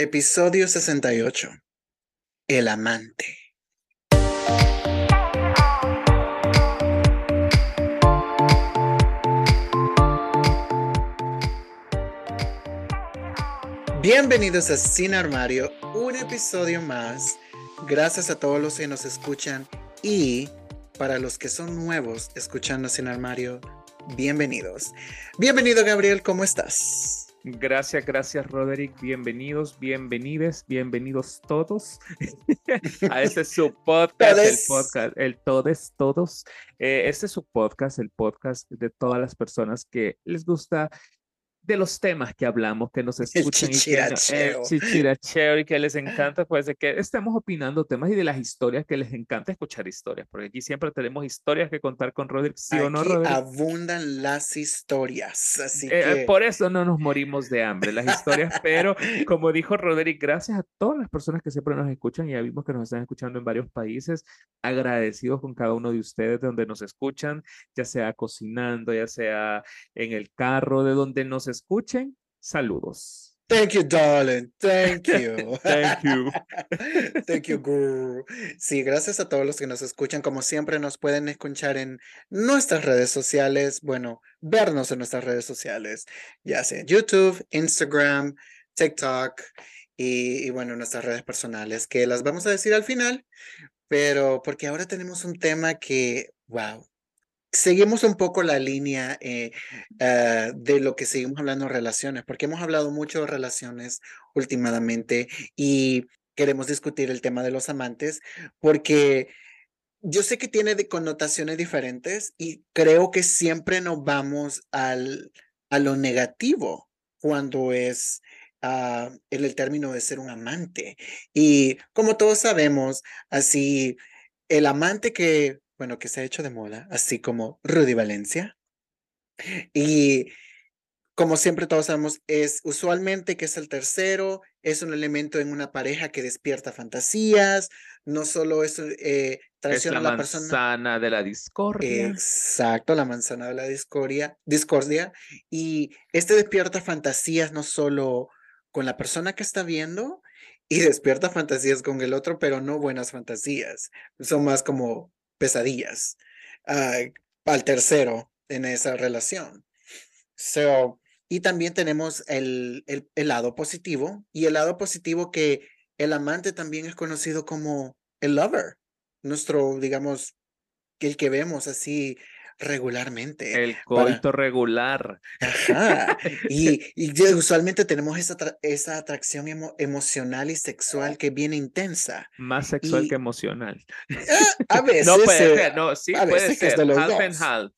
Episodio 68. El amante. Bienvenidos a Sin Armario, un episodio más. Gracias a todos los que nos escuchan y para los que son nuevos escuchando Sin Armario, bienvenidos. Bienvenido Gabriel, ¿cómo estás? Gracias, gracias Roderick. Bienvenidos, bienvenides, bienvenidos todos a este su podcast, el podcast, el Todes, Todos. Eh, este es su podcast, el podcast de todas las personas que les gusta de los temas que hablamos, que nos escuchan. El chichiracheo. y que les encanta, pues de que estemos opinando temas y de las historias, que les encanta escuchar historias, porque aquí siempre tenemos historias que contar con Roderick, ¿sí o no, Roderick? abundan las historias, así eh, que... Por eso no nos morimos de hambre, las historias, pero como dijo Roderick, gracias a todas las personas que siempre nos escuchan, y ya vimos que nos están escuchando en varios países, agradecidos con cada uno de ustedes de donde nos escuchan, ya sea cocinando, ya sea en el carro, de donde nos escuchan escuchen, saludos. Thank you, darling. Thank you. Thank you. Thank you, girl. Sí, gracias a todos los que nos escuchan. Como siempre, nos pueden escuchar en nuestras redes sociales. Bueno, vernos en nuestras redes sociales, ya sea YouTube, Instagram, TikTok y, y bueno, nuestras redes personales, que las vamos a decir al final, pero porque ahora tenemos un tema que, wow, seguimos un poco la línea eh, ah, de lo que seguimos hablando de relaciones, porque hemos hablado mucho de relaciones últimamente y queremos discutir el tema de los amantes, porque yo sé que tiene de connotaciones diferentes y creo que siempre nos vamos al, a lo negativo cuando es uh, en el término de ser un amante. Y como todos sabemos, así el amante que bueno, que se ha hecho de moda, así como Rudy Valencia. Y como siempre todos sabemos, es usualmente que es el tercero, es un elemento en una pareja que despierta fantasías, no solo es eh, traición a la, manzana de la discordia. Exacto, la manzana de la discordia, discordia. Y este despierta fantasías no solo con la persona que está viendo, y despierta fantasías con el otro, pero no buenas fantasías. Son más como pesadillas uh, al tercero en esa relación. So, y también tenemos el, el, el, lado positivo y el lado positivo que el amante también es conocido como el lover, nuestro, digamos, el que vemos así regularmente. El coito regular. Y, y, usualmente tenemos esa, esa atracción emocional y sexual que viene intensa. Más sexual que emocional. Ah, a veces. No puede ser, no, sí puede ser. half and half.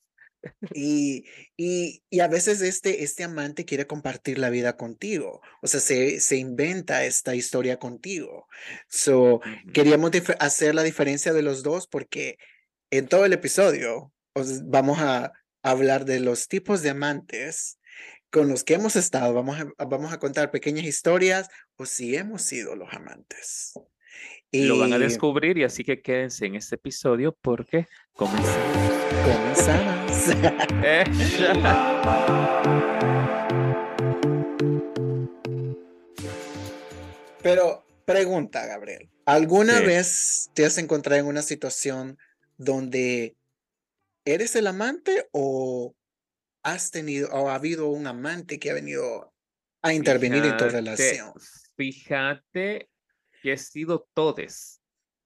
Y, y, y, a veces este, este amante quiere compartir la vida contigo, o sea, se, se inventa esta historia contigo. So, queríamos hacer la diferencia de los dos porque en todo el episodio vamos a hablar de los tipos de amantes con los que hemos estado. Vamos a, vamos a contar pequeñas historias o si hemos sido los amantes. Y... Lo van a descubrir y así que quédense en este episodio porque comenzamos. Comenzamos. Pero pregunta, Gabriel, ¿alguna vez te has encontrado en una situación donde ¿eres el amante o has tenido o ha habido un amante que ha venido a intervenir en tu relación? Fíjate que he sido todes.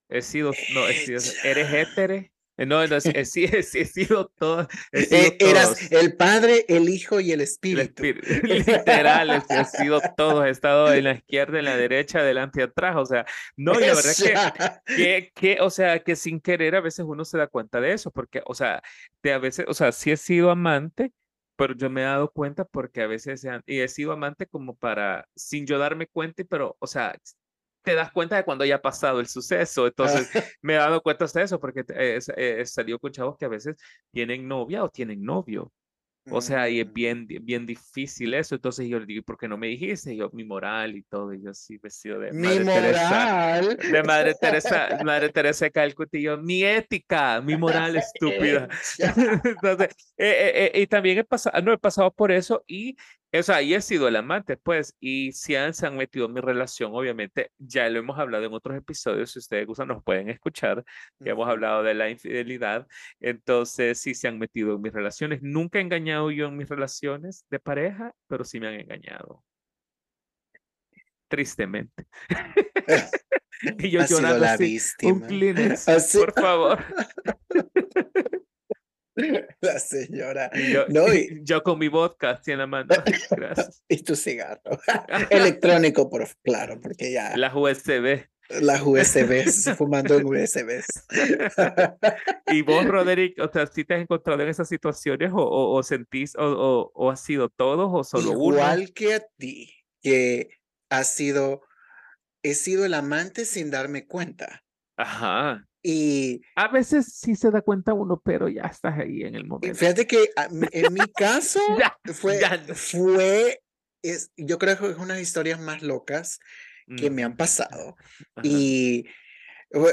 He sido, no, he sido, eres hétere. Eh, no, no, he, sido todo. Eh, eras el Padre, el Hijo y el Espíritu. literal, he sido todo. He estado en la izquierda, en la derecha, adelante y atrás. O sea, no, y la verdad que, que, que, o sea, que sin querer a veces uno se da cuenta de eso, porque, o sea, de a veces, o sea, sí he sido amante, pero yo me he dado cuenta porque a veces, y he sido amante como para, sin yo darme cuenta, pero, o sea, te das cuenta de cuando ya ha pasado el suceso. Entonces, me he dado cuenta de eso porque he, he salido con chavos que a veces tienen novia o tienen novio. O sea, y es mm. bien, bien difícil eso. Entonces yo le digo, ¿por qué no me dijiste? yo, mi moral y todo. Y yo así vestido de mi Madre moral? Teresa. De Madre Teresa, Madre Teresa de Calcuta. Y yo, mi ética, mi moral estúpida. Entonces, eh, eh, eh, y también he pasado, no he pasado por eso. Y O sea, y he sido el amante, pues, y si han, se han metido en mi relación, obviamente, ya lo hemos hablado en otros episodios, si ustedes gustan, nos pueden escuchar, ya hemos hablado de la infidelidad, entonces sí se han metido en mis relaciones. Nunca he engañado yo en mis relaciones de pareja, pero sí me han engañado. Tristemente. y yo llorando la así, un Kleenex, por favor. La señora. Yo, no, y, yo con mi vodka en la mano. Gracias. y tu cigarro. Electrónico, por, claro, porque ya. Las USB. Las USBs, fumando en USBs. y vos, Roderick, o sea, si te has encontrado en esas situaciones o, o, o sentís, o, o, o ha sido todos o solo uno? Igual que a ti, que ha sido, he sido el amante sin darme cuenta. Ajá. Y a veces sí se da cuenta uno, pero ya estás ahí en el momento. Fíjate que en mi caso ya, fue, ya. fue es, yo creo que es una de las historias más locas que me han pasado. Ajá. Y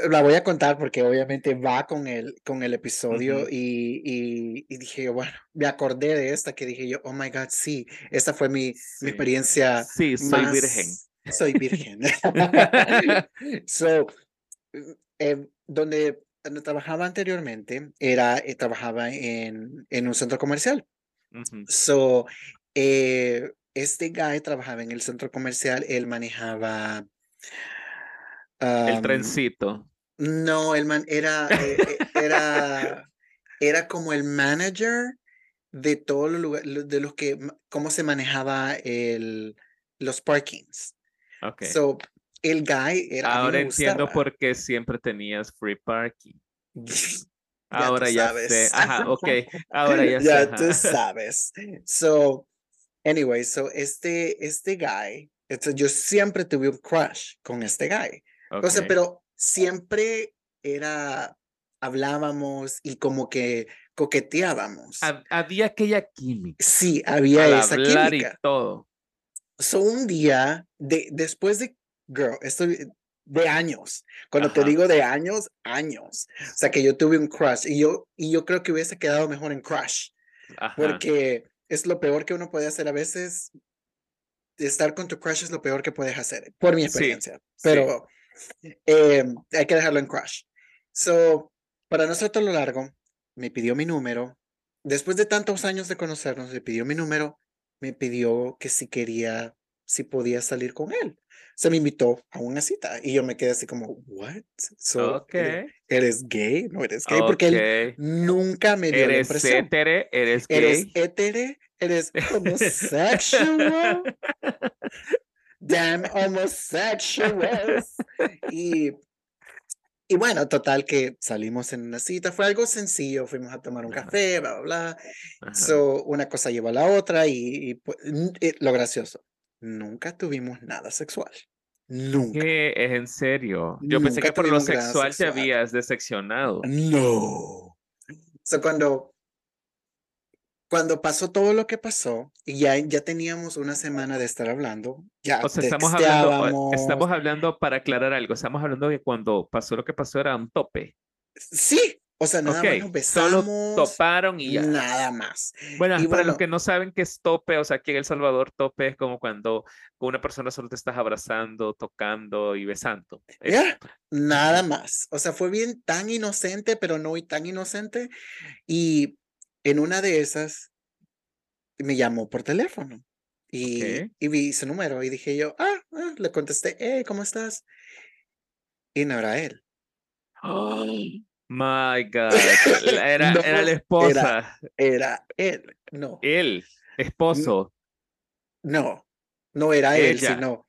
la voy a contar porque obviamente va con el, con el episodio Ujú. y, y, y dije yo, bueno, me acordé de esta que dije yo, oh my God, sí, esta fue mi, Sí. mi experiencia. Sí, soy más- virgen. Soy virgen. so, eh, donde, donde trabajaba anteriormente, era, eh, trabajaba en, en un centro comercial. So, eh, este guy trabajaba en el centro comercial, él manejaba. El trencito. No, el man era, eh, eh, era, era como el manager de todos los lugares, de los que, cómo se manejaba el, los parkings. Ok. So, el guy era. Ahora entiendo por qué siempre tenías free parking. Ya Ahora ya sé. Ajá, ok. Ahora ya sé. Ya tú sabes. So, anyway, so este, este guy, este, yo siempre tuve un crush con este guy. O sea, pero siempre era, hablábamos y como que coqueteábamos. Hab- Había aquella química. Sí, había Al esa hablar química. y todo. So, un día, de, después de, girl, esto de años, cuando te Ajá. digo de años, años. O sea, que yo tuve un crush y yo, y yo creo que hubiese quedado mejor en crush. Ajá. porque es lo peor que uno puede hacer a veces. Estar con tu crush es lo peor que puedes hacer, por mi Sí, experiencia. sí. Pero eh, hay que dejarlo en crush. So, para no ser todo lo largo, me pidió mi número. Después de tantos años de conocernos, me pidió mi número. Me pidió que si quería, si podía salir con él. Se me invitó a una cita y yo me quedé así como, ¿what? So, Ok. ¿eres, eres gay? No eres gay porque él nunca me dio la Eres impresión. hétere, eres ¿Eres gay. hétere? ¿Eres homosexual? Damn homosexuals. Y, y bueno, total que salimos en una cita. Fue algo sencillo. Fuimos a tomar un Ajá. café, bla, bla, bla. So, una cosa lleva a la otra y, y, pues, n- eh, lo gracioso, nunca tuvimos nada sexual. Nunca. ¿Qué es en serio? Yo pensé Nunca que por lo nada sexual te sexual. habías decepcionado. No. So, cuando, cuando pasó todo lo que pasó, y ya, ya teníamos una semana de estar hablando, ya O sea, estamos hablando, estamos hablando para aclarar algo. Estamos hablando de cuando pasó lo que pasó era un tope. Sí, o sea, nada más Ok, nos solo besamos, toparon y ya. nada más. Bueno, Y para bueno. los que no saben qué es tope, o sea, aquí en El Salvador tope es como cuando con una persona solo te estás abrazando, tocando y besando. Ya, nada más. O sea, fue bien tan inocente, pero no tan inocente. Y en una de esas me llamó por teléfono y, Ok. y vi su número y dije yo, ah, ah, le contesté, hey, ¿cómo estás? Y no era él. Oh, my God. Era, No, era la esposa. Era él. No, Él, esposo. no, no era él, Ella. sino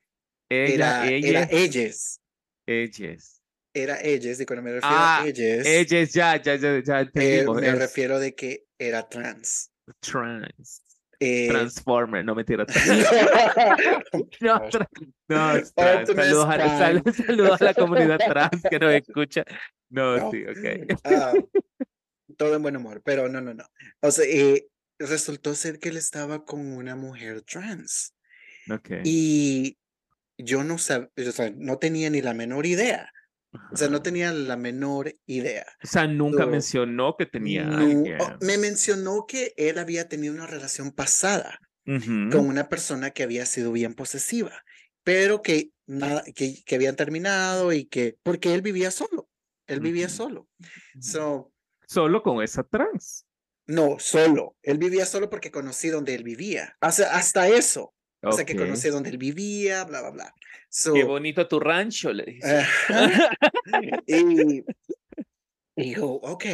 Ella, era, ella, era ellas. ellas. Era ellas. Y cuando me refiero Ah, a ellas, Ellas, ya, ya, ya, ya eh, me refiero de que era trans. Trans. Eh, Transformer, no mentira. No, tra- no, trans. Saludos, a, sal- saludos a la comunidad trans que nos escucha. No, No. sí, ok. Ah, todo en buen humor, pero no, no, no. O sea, eh, resultó ser que él estaba con una mujer trans Ok. y yo no sabía, o sea, no tenía ni la menor idea. O sea, no tenía la menor idea. O sea, nunca So, mencionó que tenía No, oh, me mencionó que él había tenido una relación pasada con una persona que había sido bien posesiva, pero que, nada, que, que habían terminado y que, porque él vivía solo, él vivía solo. So, solo con esa trans. No, solo. Él vivía solo porque conocí donde él vivía. Hasta eso. O sea, que conocí donde él vivía, bla, bla, bla. Qué bonito tu rancho, le dije. y, dijo, ok.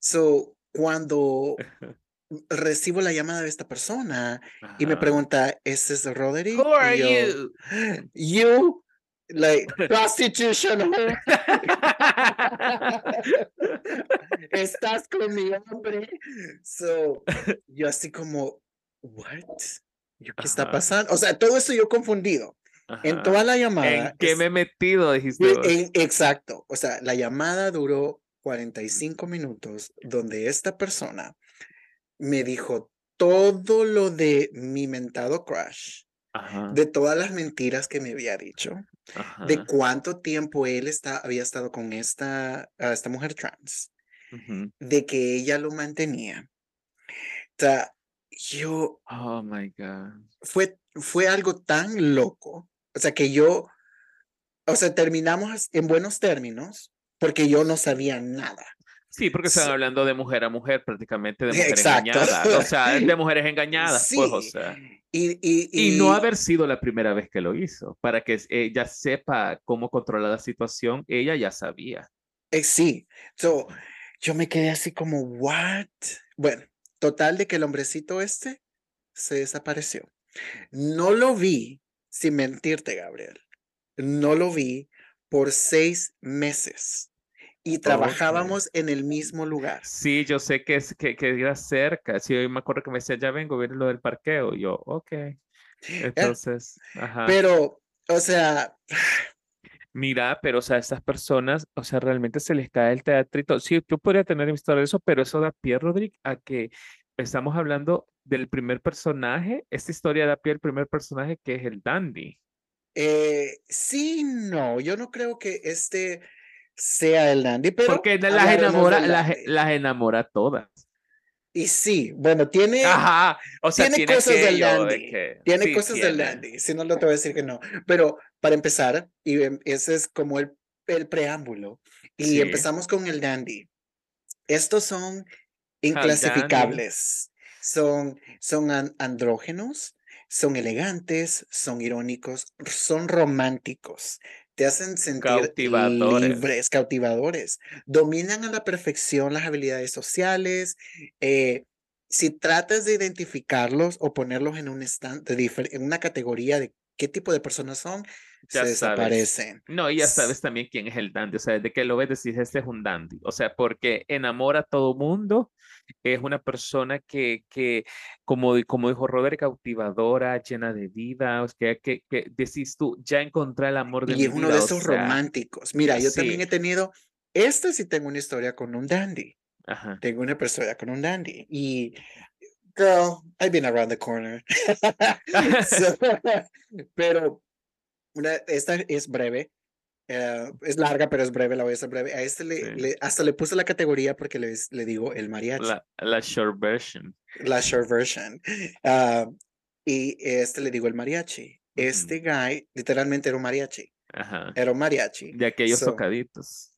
So, cuando recibo la llamada de esta persona y me pregunta, ¿es es Roderick? Who are you? You, like, prostitution. Estás con mi hombre. So, yo así como, what? ¿Qué está pasando? O sea, todo eso yo confundido. En toda la llamada. ¿En qué me he metido? Dijiste. exacto. O sea, la llamada duró 45 minutos donde esta persona me dijo todo lo de mi mentado crush, de todas las mentiras que me había dicho, de cuánto tiempo él está, había estado con esta, esta mujer trans, de que ella lo mantenía. O sea, yo... Oh, my God. Fue, fue algo tan loco. O sea, que yo, o sea, terminamos en buenos términos porque yo no sabía nada. Sí, porque están hablando de mujer a mujer, prácticamente de mujeres engañadas. O sea, de mujeres engañadas, pues, o sea. Y, y, y, no haber sido la primera vez que lo hizo. Para que ella sepa cómo controlar la situación, ella ya sabía. Eh, sí. So, yo me quedé así como, ¿what? Bueno, total de que el hombrecito este se desapareció. No lo vi, sin mentirte, Gabriel. No lo vi por seis meses y trabajábamos en el mismo lugar. Sí, yo sé que, es, que, que era cerca. Sí, yo me acuerdo que me decía, ya vengo, viene lo del parqueo. yo, ok. Entonces, ajá. Pero, o sea... Mira, pero, o sea, estas personas, o sea, realmente se les cae el teatrito. Sí, tú podrías tener historia de eso, pero eso da pie, Rodrigo, a que estamos hablando del primer personaje. Esta historia da pie al primer personaje que es el Dandy. Eh, sí, no, yo no creo que este sea el dandy, pero... Porque las enamora, las, enamora todas. Y sí, bueno, tiene, Ajá, o sea, tiene, cosas del dandy. tiene cosas del dandy, si no, no te voy a decir que no. Pero para empezar, y em, ese es como el, el preámbulo, y empezamos con el dandy. Estos son inclasificables, son, son andrógenos, son elegantes, son irónicos, son románticos, te hacen sentir cautivadores. libres, cautivadores. Dominan a la perfección las habilidades sociales. Eh, si tratas de identificarlos o ponerlos en un stand, en una categoría de qué tipo de personas son, se desaparecen. No, y ya sabes también quién es el dandy. O sea, desde que lo ves decís, este es un dandy. O sea, porque enamora a todo mundo. Es una persona que, que como, como dijo Roderick, cautivadora, llena de vida. O sea, que, que decís tú, ya encontré el amor de y mi vida. Y es uno de esos románticos. Mira, yo también he tenido, esta sí tengo una historia con un dandy. Ajá. Tengo una historia con un dandy. Y girl, I've been around the corner. pero una, esta es breve. Eh, es larga, pero es breve, la voy a hacer breve. A este le, hasta le puse la categoría porque le, le digo el mariachi. La, short version. La short version. Ah, y este le digo el mariachi. Este guy literalmente era un mariachi. Ajá. Era un mariachi. De aquellos tocaditos.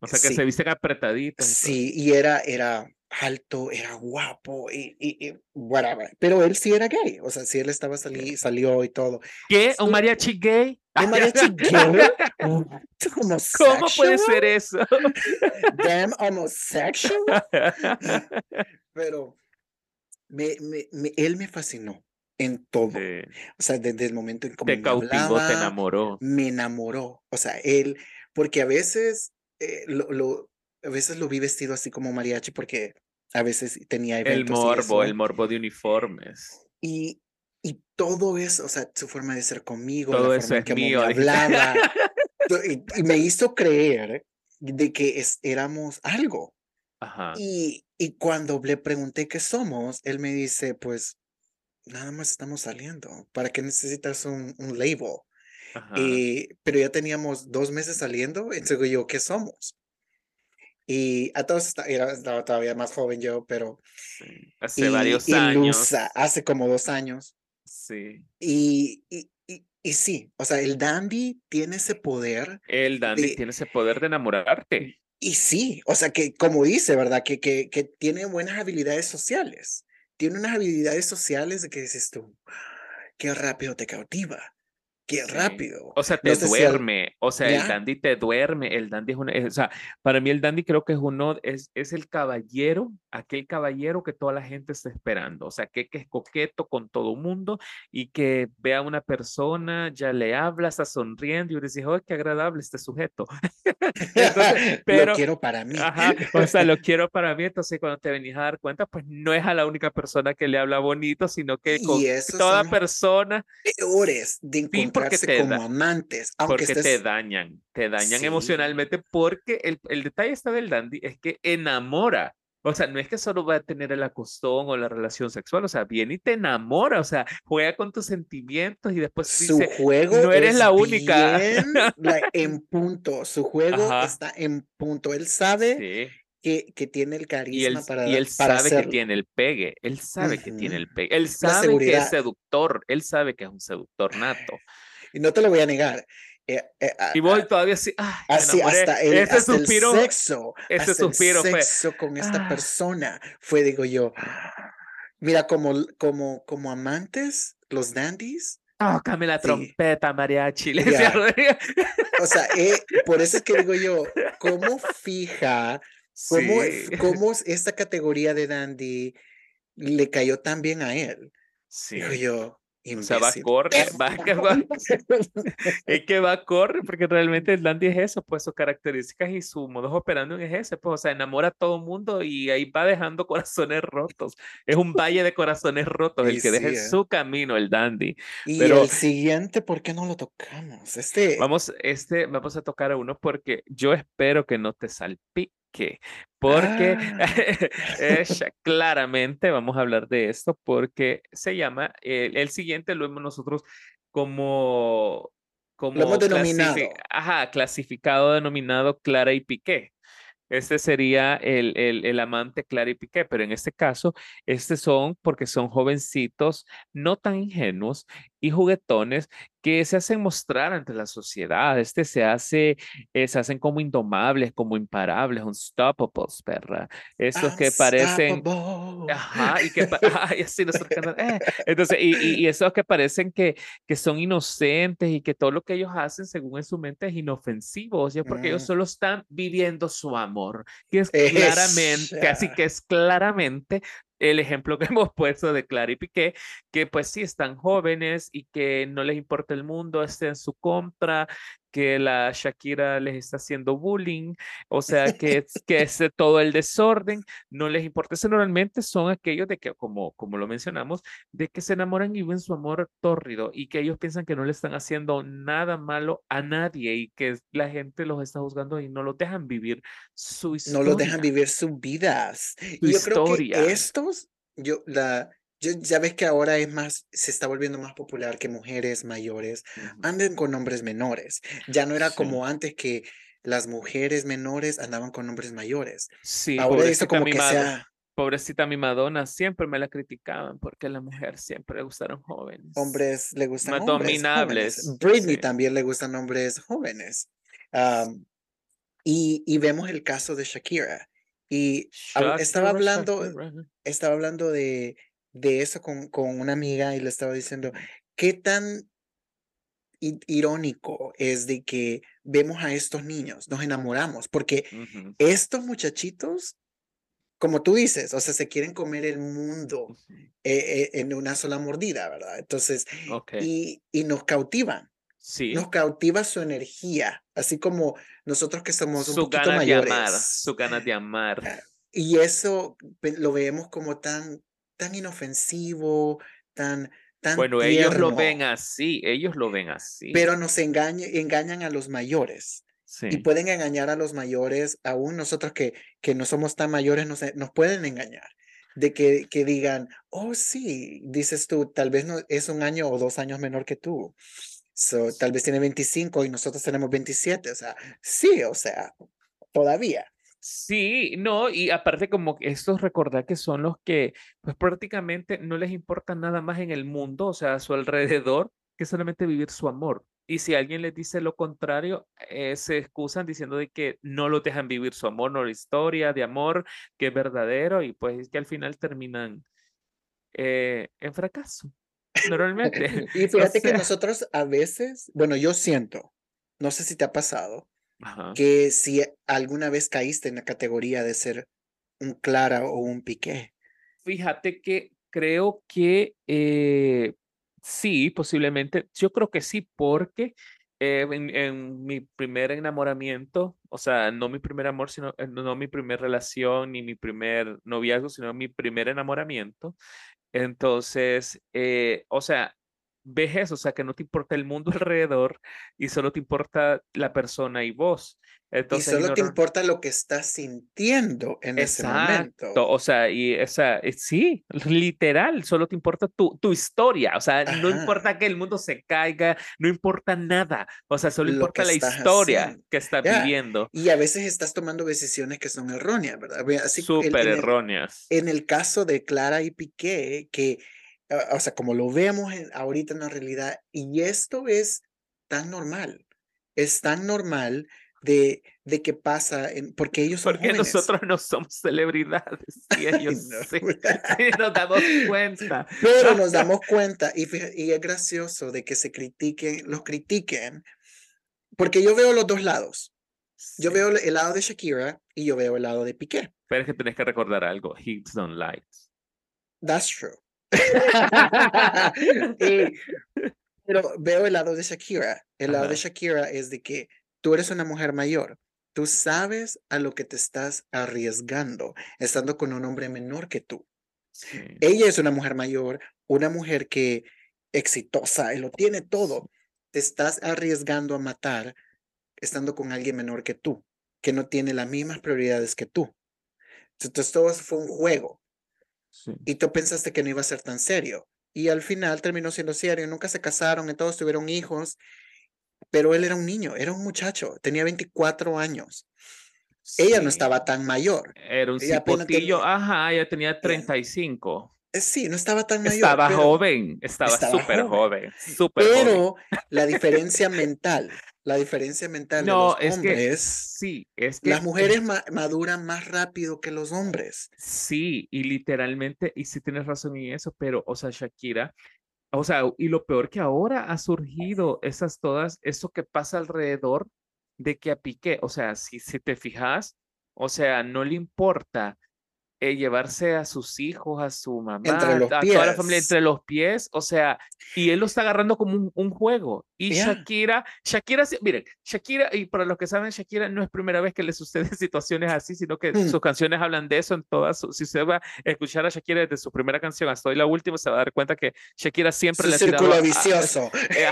O sea que se visten apretaditos. Sí, y era, era alto, era guapo y, y, whatever. Pero él sí era gay, o sea, sí él estaba salí, salió y todo. ¿Qué? ¿Un mariachi gay? ¿Un mariachi gay? ¿Cómo puede ser eso? Damn homosexual. Pero me, me, él me fascinó en todo. O sea, desde el momento en que te cautivó, te enamoró. Me enamoró. O sea, él, porque a veces eh, lo, lo, a veces lo vi vestido así como mariachi porque a veces tenía eventos. El morbo, el morbo de uniformes. Y, y todo eso, o sea, su forma de ser conmigo, todo la forma en que mío, me hablaba, y, me hizo creer de que es, éramos algo. Ajá. Y, y cuando le pregunté qué somos, él me dice, pues nada más estamos saliendo. ¿Para qué necesitas un, un label? Ajá. pero ya teníamos dos meses saliendo, entonces yo, ¿qué somos? Y a todos era, estaba todavía más joven yo, pero... Hace varios años. hace como dos años. Sí. Y, y, y, sí, o sea, el dandy tiene ese poder. El dandy tiene ese poder de enamorarte. Y sí, o sea, que como dice, ¿verdad? Que, que, que tiene buenas habilidades sociales. Tiene unas habilidades sociales de que dices tú, qué rápido te cautiva. Qué rápido. O sea, te duerme. o sea, el dandy te duerme. El dandy es una. o sea, para mí el dandy creo que es uno, es, es el caballero, aquel caballero que toda la gente está esperando. O sea, que, que es coqueto con todo mundo y que ve a una persona, ya le habla, está sonriendo y dice, oh, qué agradable este sujeto. pero, lo quiero para mí. Ajá, o sea, lo quiero para mí. Entonces, cuando te venís a dar cuenta, pues no es a la única persona que le habla bonito, sino que con toda persona. Peores de encontrar porque te como amantes. Aunque porque te dañan, te dañan emocionalmente porque el, el detalle está del dandy es que enamora. O sea, no es que solo va a tener el acostón o la relación sexual, o sea, viene y te enamora, o sea, juega con tus sentimientos y después su juego no eres la única. en punto, su juego está en punto. Él sabe que, que, tiene el carisma para Y él sabe que tiene el pegue, él sabe que tiene el pegue, él sabe que es seductor, él sabe que es un seductor nato. Y no te lo voy a negar. Eh, eh, y voy todavía así, así hasta el, ese suspiro, sexo, ese suspiro el sexo con esta ah. persona fue, digo yo, mira, como, como, como amantes, los dandies. Oh, cambia la trompeta, mariachi. o sea, eh, por eso es que digo yo, ¿cómo fija, cómo, cómo esta categoría de dandy le cayó tan bien a él? Sí. Digo yo, o sea, va a correr, va, va, es que va a correr, porque realmente el dandy es eso, pues sus características y su modo operando es ese, pues, o sea, enamora a todo mundo y ahí va dejando corazones rotos. Es un valle de corazones rotos el que deja en ¿eh? su camino el dandy. Y Pero, el siguiente, ¿por qué no lo tocamos? Este... Vamos, este, vamos a tocar a uno porque yo espero que no te salpique porque ah. claramente vamos a hablar de esto porque se llama, el, siguiente lo vemos nosotros como... como lo hemos denominado. ajá, clasificado, denominado Clara y Piqué. Este sería el, el, el, amante Clara y Piqué, pero en este caso, este son porque son jovencitos no tan ingenuos y juguetones que se hacen mostrar ante la sociedad. Este se hace, eh, se hacen como indomables, como imparables, unstoppables, perra. Esos que parecen, ajá, y que, ay, así nosotros eh. Entonces, y, y, esos que parecen que, que son inocentes y que todo lo que ellos hacen, según en su mente, es inofensivo, o sea, porque ellos mm. solo están viviendo su amor, que es claramente, casi que es claramente el ejemplo que hemos puesto de Clara y Piqué, que pues sí están jóvenes y que no les importa el mundo, estén en su contra, que la Shakira les está haciendo bullying, o sea, que, que es todo el desorden, no les importa. Eso normalmente son aquellos de que, como, como lo mencionamos, de que se enamoran y ven su amor tórrido y que ellos piensan que no le están haciendo nada malo a nadie y que la gente los está juzgando y no los dejan vivir su historia. No los dejan vivir sus vidas. Su yo historia. creo que estos, yo, la, ya ves que ahora es más, se está volviendo más popular que mujeres mayores anden con hombres menores. Ya no era como antes que las mujeres menores andaban con hombres mayores. Sí, ahora eso como que sea... Pobrecita mi Madonna, siempre me la criticaban porque a la mujer siempre le gustaron jóvenes. Hombres le gustan más hombres dominables. Britney también le gustan hombres jóvenes. y, y, vemos el caso de Shakira. Y estaba hablando, estaba hablando de de eso con, con una amiga y le estaba diciendo, ¿qué tan irónico es de que vemos a estos niños, nos enamoramos, porque estos muchachitos, como tú dices, o sea, se quieren comer el mundo eh, eh, en una sola mordida, ¿verdad? Entonces, y, y nos cautivan. Sí. Nos cautiva su energía, así como nosotros que somos un su poquito mayores. De amar, su ganas de amar. Ah, y eso lo vemos como tan tan inofensivo, tan, tan Bueno, ellos lo ven así, ellos lo ven así. Pero nos engañan a los mayores. Y pueden engañar a los mayores, aún nosotros que, que no somos tan mayores, nos, nos pueden engañar. De que, que digan, oh, sí, dices tú, tal vez no, es un año o dos años menor que tú. So, tal vez tiene 25 y nosotros tenemos 27. O sea, sí, o sea, todavía. Sí, no, y aparte como estos recordar que son los que pues prácticamente no les importa nada más en el mundo, o sea, a su alrededor, que solamente vivir su amor. Y si alguien les dice lo contrario, eh, se excusan diciendo de que no lo dejan vivir su amor, no la historia de amor que es verdadero y pues que al final terminan eh, en fracaso, normalmente. y fíjate que nosotros a veces, bueno, yo siento, no sé si te ha pasado, que si alguna vez caíste en la categoría de ser un Clara o un Piqué. Fíjate que creo que eh, sí, posiblemente. Yo creo que sí, porque eh, en, mi primer enamoramiento, o sea, no mi primer amor, sino eh, no mi primer relación ni mi primer noviazgo, sino mi primer enamoramiento. Entonces, o sea, ves eso, o sea, que no te importa el mundo alrededor y solo te importa la persona y vos. Entonces, y solo te importa lo que estás sintiendo en ese momento. O sea, y esa, eh, sí, literal, solo te importa tu, tu historia. O sea, no importa que el mundo se caiga, no importa nada. O sea, solo importa la historia que estás viviendo. Y a veces estás tomando decisiones que son erróneas, ¿verdad? Súper erróneas. En el caso de Clara y Piqué, que o sea, como lo vemos ahorita en la realidad, y esto es tan normal, es tan normal de, de que pasa, en, porque ellos son Porque nosotros no somos celebridades y ellos sí, nos damos cuenta. Pero nos damos cuenta y, y es gracioso de que se critiquen, los critiquen, porque yo veo los dos lados. Yo veo el lado de Shakira y yo veo el lado de Piqué. Pero es que tenés que recordar algo, Hits don't lights. That's true. pero veo el lado de Shakira. El lado de Shakira es de que tú eres una mujer mayor. Tú sabes a lo que te estás arriesgando estando con un hombre menor que tú. Ella es una mujer mayor, una mujer que exitosa, y lo tiene todo. Te estás arriesgando a matar estando con alguien menor que tú, que no tiene las mismas prioridades que tú. Entonces todo fue un juego. Y tú pensaste que no iba a ser tan serio. Y al final terminó siendo serio. Nunca se casaron, y todos tuvieron hijos. Pero él era un niño, era un muchacho, tenía 24 años. Ella no estaba tan mayor. Era un cipotillo, ajá, ella tenía 35. Eh, sí, no estaba tan mayor. Estaba joven, estaba súper joven, Pero la diferencia mental la diferencia mental de los es hombres. Que, sí, es que las mujeres maduran más rápido que los hombres. Sí, y literalmente, y sí tienes razón en eso, pero, o sea, Shakira, o sea, y lo peor que ahora ha surgido esas todas, eso que pasa alrededor de que a Piqué, o sea, si, si te fijas, o sea, no le importa eh, llevarse a sus hijos, a su mamá, a toda la familia entre los pies, o sea, y él lo está agarrando como un, juego. Y Shakira, Shakira, miren, Shakira, y para los que saben, Shakira no es primera vez que le suceden situaciones así, sino que mm. sus canciones hablan de eso en todas, si usted va a escuchar a Shakira desde su primera canción hasta hoy la última, se va a dar cuenta que Shakira siempre le ha tirado vicioso. Eh,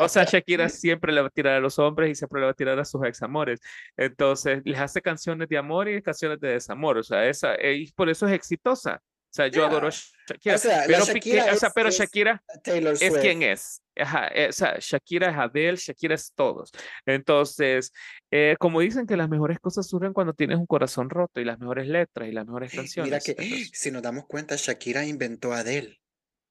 o sea, Shakira siempre le va a tirar a los hombres y siempre le va a tirar a sus examores. Entonces, les hace canciones de amor y canciones de desamor, o sea, esa, por eso es exitosa. O sea, yo adoro Shakira. pero, Shakira es, pero Shakira es quien es. Ajá, eh, o sea, Shakira es Adele, Shakira es todos. Entonces, eh, como dicen que las mejores cosas surgen cuando tienes un corazón roto y las mejores letras y las mejores canciones. Mira que si nos damos cuenta, Shakira inventó a Adele.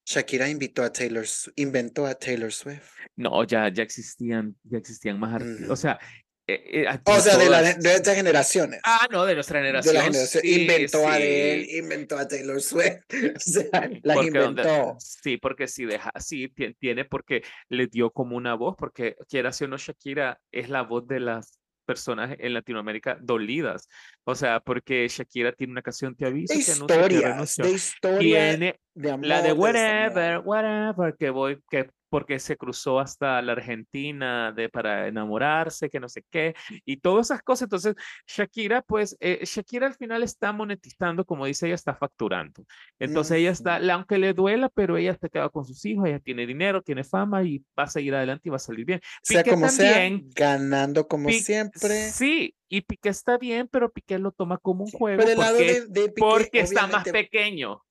Shakira invitó a Taylor, inventó a Taylor Swift. No, ya, ya existían, ya existían más artistas. O sea, eh, eh, o sea, de, la, de estas generaciones. Ah, no, de nuestra generación. De la generación. inventó a él, inventó a Taylor Swift. O sea, la inventó. sí, porque si deja, sí, tiene porque le dio como una voz, porque quiera si o no, Shakira es la voz de las personas en Latinoamérica dolidas. O sea, porque Shakira tiene una canción, te aviso. De historias, de historia. Tiene de amor, la de whatever, whatever, que voy, que porque se cruzó hasta la Argentina de, para enamorarse, que no sé qué, y todas esas cosas. Entonces, Shakira, pues, eh, Shakira al final está monetizando, como dice ella, está facturando. Entonces, ella está, aunque le duela, pero ella se queda con sus hijos, ella tiene dinero, tiene fama y va a seguir adelante y va a salir bien. sea como también, sea, ganando como siempre. Sí, y Piqué está bien, pero Piqué lo toma como un juego porque, porque está más pequeño.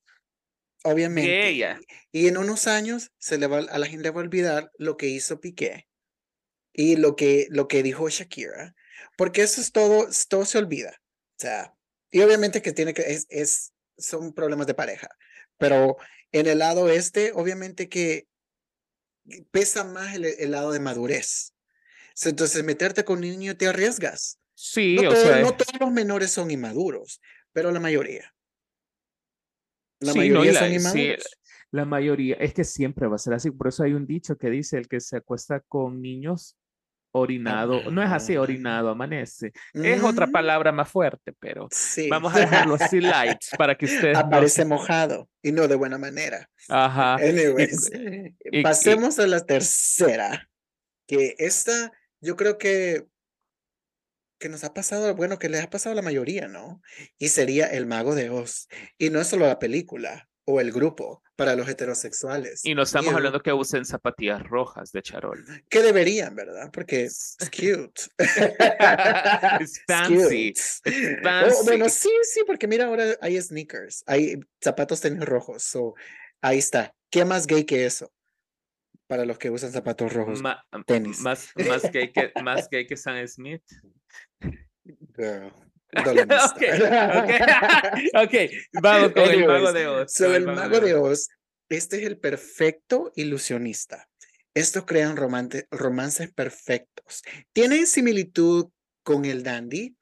Obviamente. Y en unos años se le va, a la gente va a olvidar lo que hizo Piqué y lo que, lo que dijo Shakira, porque eso es todo, todo se olvida. sea, y obviamente que tiene que, es, es, son problemas de pareja, pero en el lado este, obviamente que pesa más el, lado de madurez. Entonces, meterte con un niño te arriesgas. Sí, no, o sea, no todos los menores son inmaduros, pero la mayoría. La mayoría son inmaduros. la mayoría, es que siempre va a ser así. Por eso hay un dicho que dice: el que se acuesta con niños orinado, no es así, orinado, amanece. Es otra mm. palabra más fuerte, pero vamos a dejarlo así light para que usted Aparece mojado y no de buena manera. Ajá. Anyways, pasemos a la tercera, que esta yo creo que que nos ha pasado, bueno, que le ha pasado a la mayoría, ¿no? Y sería El Mago de Oz. Y no es solo la película o el grupo, para los heterosexuales. Y no estamos hablando que usen zapatillas rojas de charol. Que deberían, ¿verdad? Porque es cute. es fancy. Oh, bueno, sí, sí, porque mira, ahora hay sneakers, hay zapatos tenis rojos. So, ahí está. ¿Qué más gay que eso? Para los que usan zapatos rojos. tenis. Más, más, gay que, más gay que Sam Smith. Girl. okay, okay. vamos con el mago de Oz. el, mago, de Oz, este es el perfecto ilusionista. Estos crean romances perfectos. Tienen similitud con el dandy,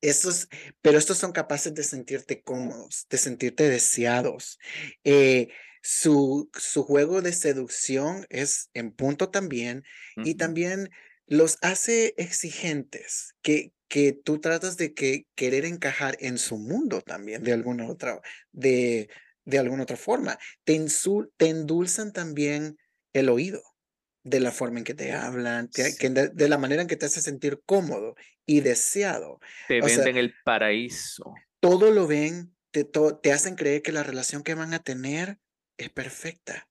estos, pero estos son capaces de sentirte cómodos, de sentirte deseados. Eh, su, su juego de seducción es en punto también y también los hace exigentes, que, que tú tratas de que querer encajar en su mundo también de alguna otra, de, de alguna otra forma. Te, te endulzan también el oído de la forma en que te hablan, que de, la manera en que te hace sentir cómodo y deseado. Te venden el paraíso. Todo lo ven, te, te hacen creer que la relación que van a tener es perfecta.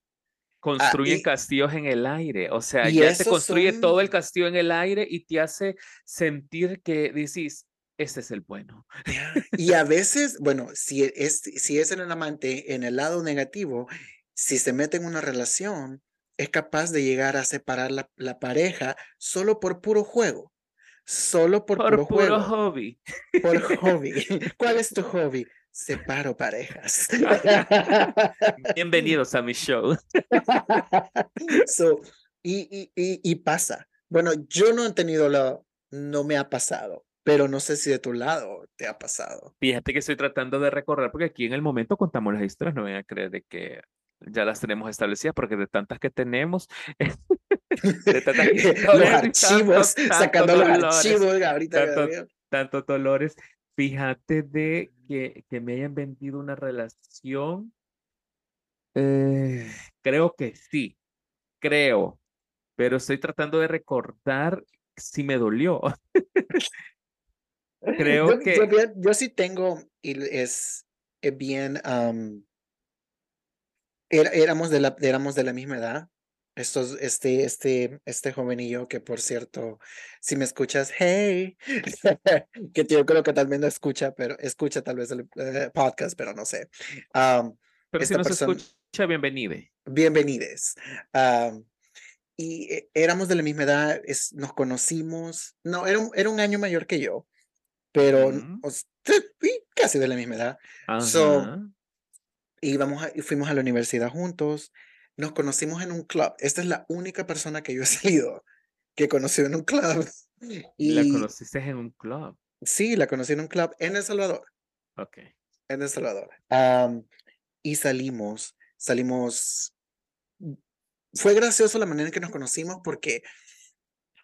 Ah, construyen castillos en el aire, o sea, ya te construye todo el castillo en el aire y te hace sentir que dices, este es el bueno. Y a veces, bueno, si es, si es en el amante en el lado negativo, si se mete en una relación, es capaz de llegar a separar la, la pareja solo por puro juego. Solo por, por puro, hobby. Por hobby. ¿Cuál es tu hobby? Separo parejas. Bienvenidos a mi show. so, y, y, y, pasa. Bueno, yo no he tenido la, no me ha pasado, pero no sé si de tu lado te ha pasado. Fíjate que estoy tratando de recordar, porque aquí en el momento contamos las historias, no voy a creer de que ya las tenemos establecidas, porque de tantas que tenemos, de tantas los archivos, sacando los archivos, ahorita. Tanto, tanto dolores. Fíjate de que, que me hayan vendido una relación. Eh, creo que sí, creo, pero estoy tratando de recordar si me dolió. creo que... Yo, sí tengo, y es, bien, éramos, de la, éramos de la misma edad, estos, este, este, este joven y yo, que por cierto, si me escuchas, hey, que yo creo que también lo escucha, pero escucha tal vez el eh, podcast, pero no sé. pero si nos escucha, bienvenide. Bienvenides. y eh, éramos de la misma edad, es, nos conocimos, no, era un, era un año mayor que yo, pero casi de la misma edad. So, íbamos y fuimos a la universidad juntos nos conocimos en un club. Esta es la única persona que yo he salido que conocí en un club. Y la conociste en un club. Sí, la conocí en un club en El Salvador. Ok. En El Salvador. y salimos, salimos. Fue gracioso la manera en que nos conocimos porque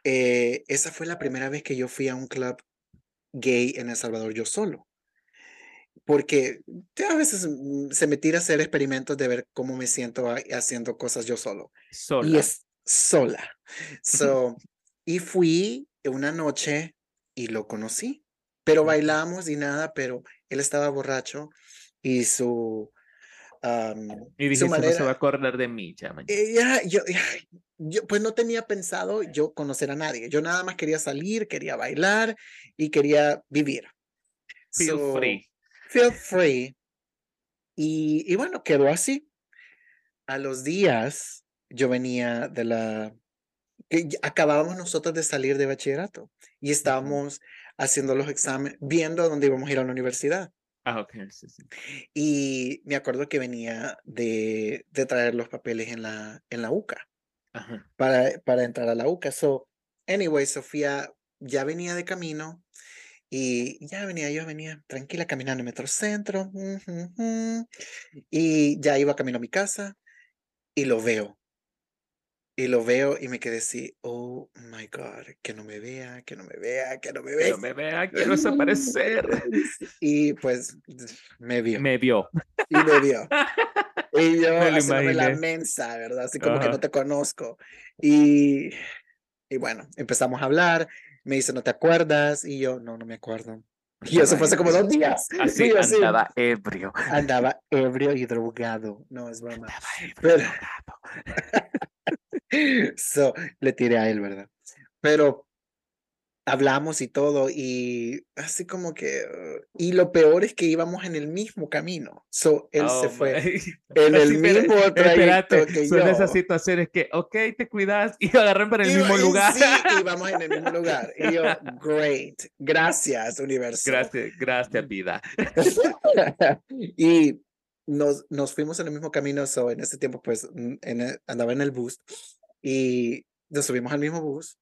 eh, esa fue la primera vez que yo fui a un club gay en El Salvador yo solo porque a veces mm, se me tira a hacer experimentos de ver cómo me siento haciendo cosas yo solo. Sola. Y es sola. So, y fui una noche y lo conocí, pero bailamos y nada, pero él estaba borracho y su... y dije, su manera, no se va a acordar de mí ya, eh, ya, yo, yo, pues no tenía pensado yo conocer a nadie. Yo nada más quería salir, quería bailar y quería vivir. Feel free feel free. Y, y bueno, quedó así. A los días, yo venía de la... Que acabábamos nosotros de salir de bachillerato y estábamos haciendo los exámenes, viendo dónde íbamos a ir a la universidad. Ah, ok, sí, sí. Y me acuerdo que venía de, de traer los papeles en la, en la UCA Ajá. para, para entrar a la UCA. So, anyway, Sofía ya venía de camino y ya venía, yo venía tranquila caminando en Metrocentro y ya iba camino a mi casa y lo veo. Y lo veo y me quedé así, oh my God, que no me vea, que no me vea, que no me Que vea. no me vea, quiero desaparecer. Y pues me vio. Me vio. Y me vio. Y yo Me la mensa, ¿verdad? Así como que Ajá. no te conozco. Y, y bueno, empezamos a hablar. Me dice, ¿no te acuerdas? Y yo, no, no me acuerdo. Y eso fue hace como dos días. Así yo así, andaba ebrio. andaba ebrio y drogado. No, es broma. Andaba ebrio Pero-. So, le tiré a él, ¿verdad? Pero hablamos y todo y así como que... uh, y lo peor es que íbamos en el mismo camino. So, él se Oh, fue my. en el Sí, pero mismo trayecto Espérate, que son yo. esas situaciones que, ok, te cuidas y agarran para el Iba- mismo y lugar. Sí, íbamos en el mismo lugar. Y yo, great. Gracias, universo. Gracias, gracias, vida. y nos, nos fuimos en el mismo camino. So, en ese tiempo, pues, mm, en el- andaba en el bus y nos subimos al mismo bus.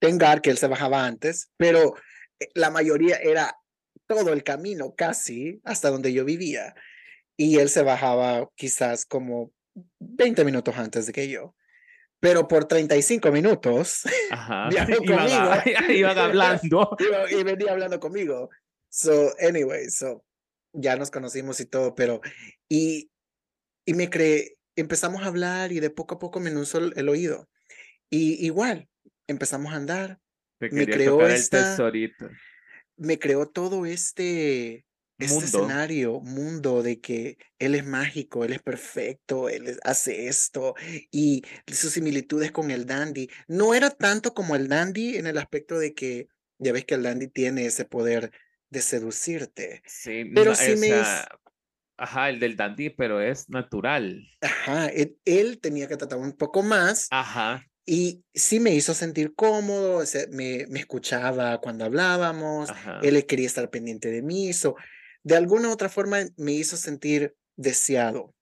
Tengar, que él se bajaba antes, pero eh, la mayoría era todo el camino casi hasta donde yo vivía. Y él se bajaba quizás como 20 minutos antes de que yo. Pero por 35 minutos Ajá. Viajó Iban, a- iban hablando. iba- y venía hablando conmigo. So, anyway, so ya nos conocimos y todo, pero y, y me creé, empezamos a hablar y de poco a poco me el, el oído. Y igual, empezamos a andar, Te Me creó esta- me creó todo este, este Mundo. escenario, mundo de que él es mágico, él es perfecto, él hace esto y sus similitudes con el dandy. No era tanto como el dandy en el aspecto de que ya ves que el dandy tiene ese poder de seducirte. Sí, Pero no, sí me ajá, el del dandy, pero es natural. Ajá, él, él tenía que tratar un poco más Ajá. Y sí me hizo sentir cómodo, o sea, me, me escuchaba cuando hablábamos, Ajá. él quería estar pendiente de mí, so, de alguna u otra forma me hizo sentir deseado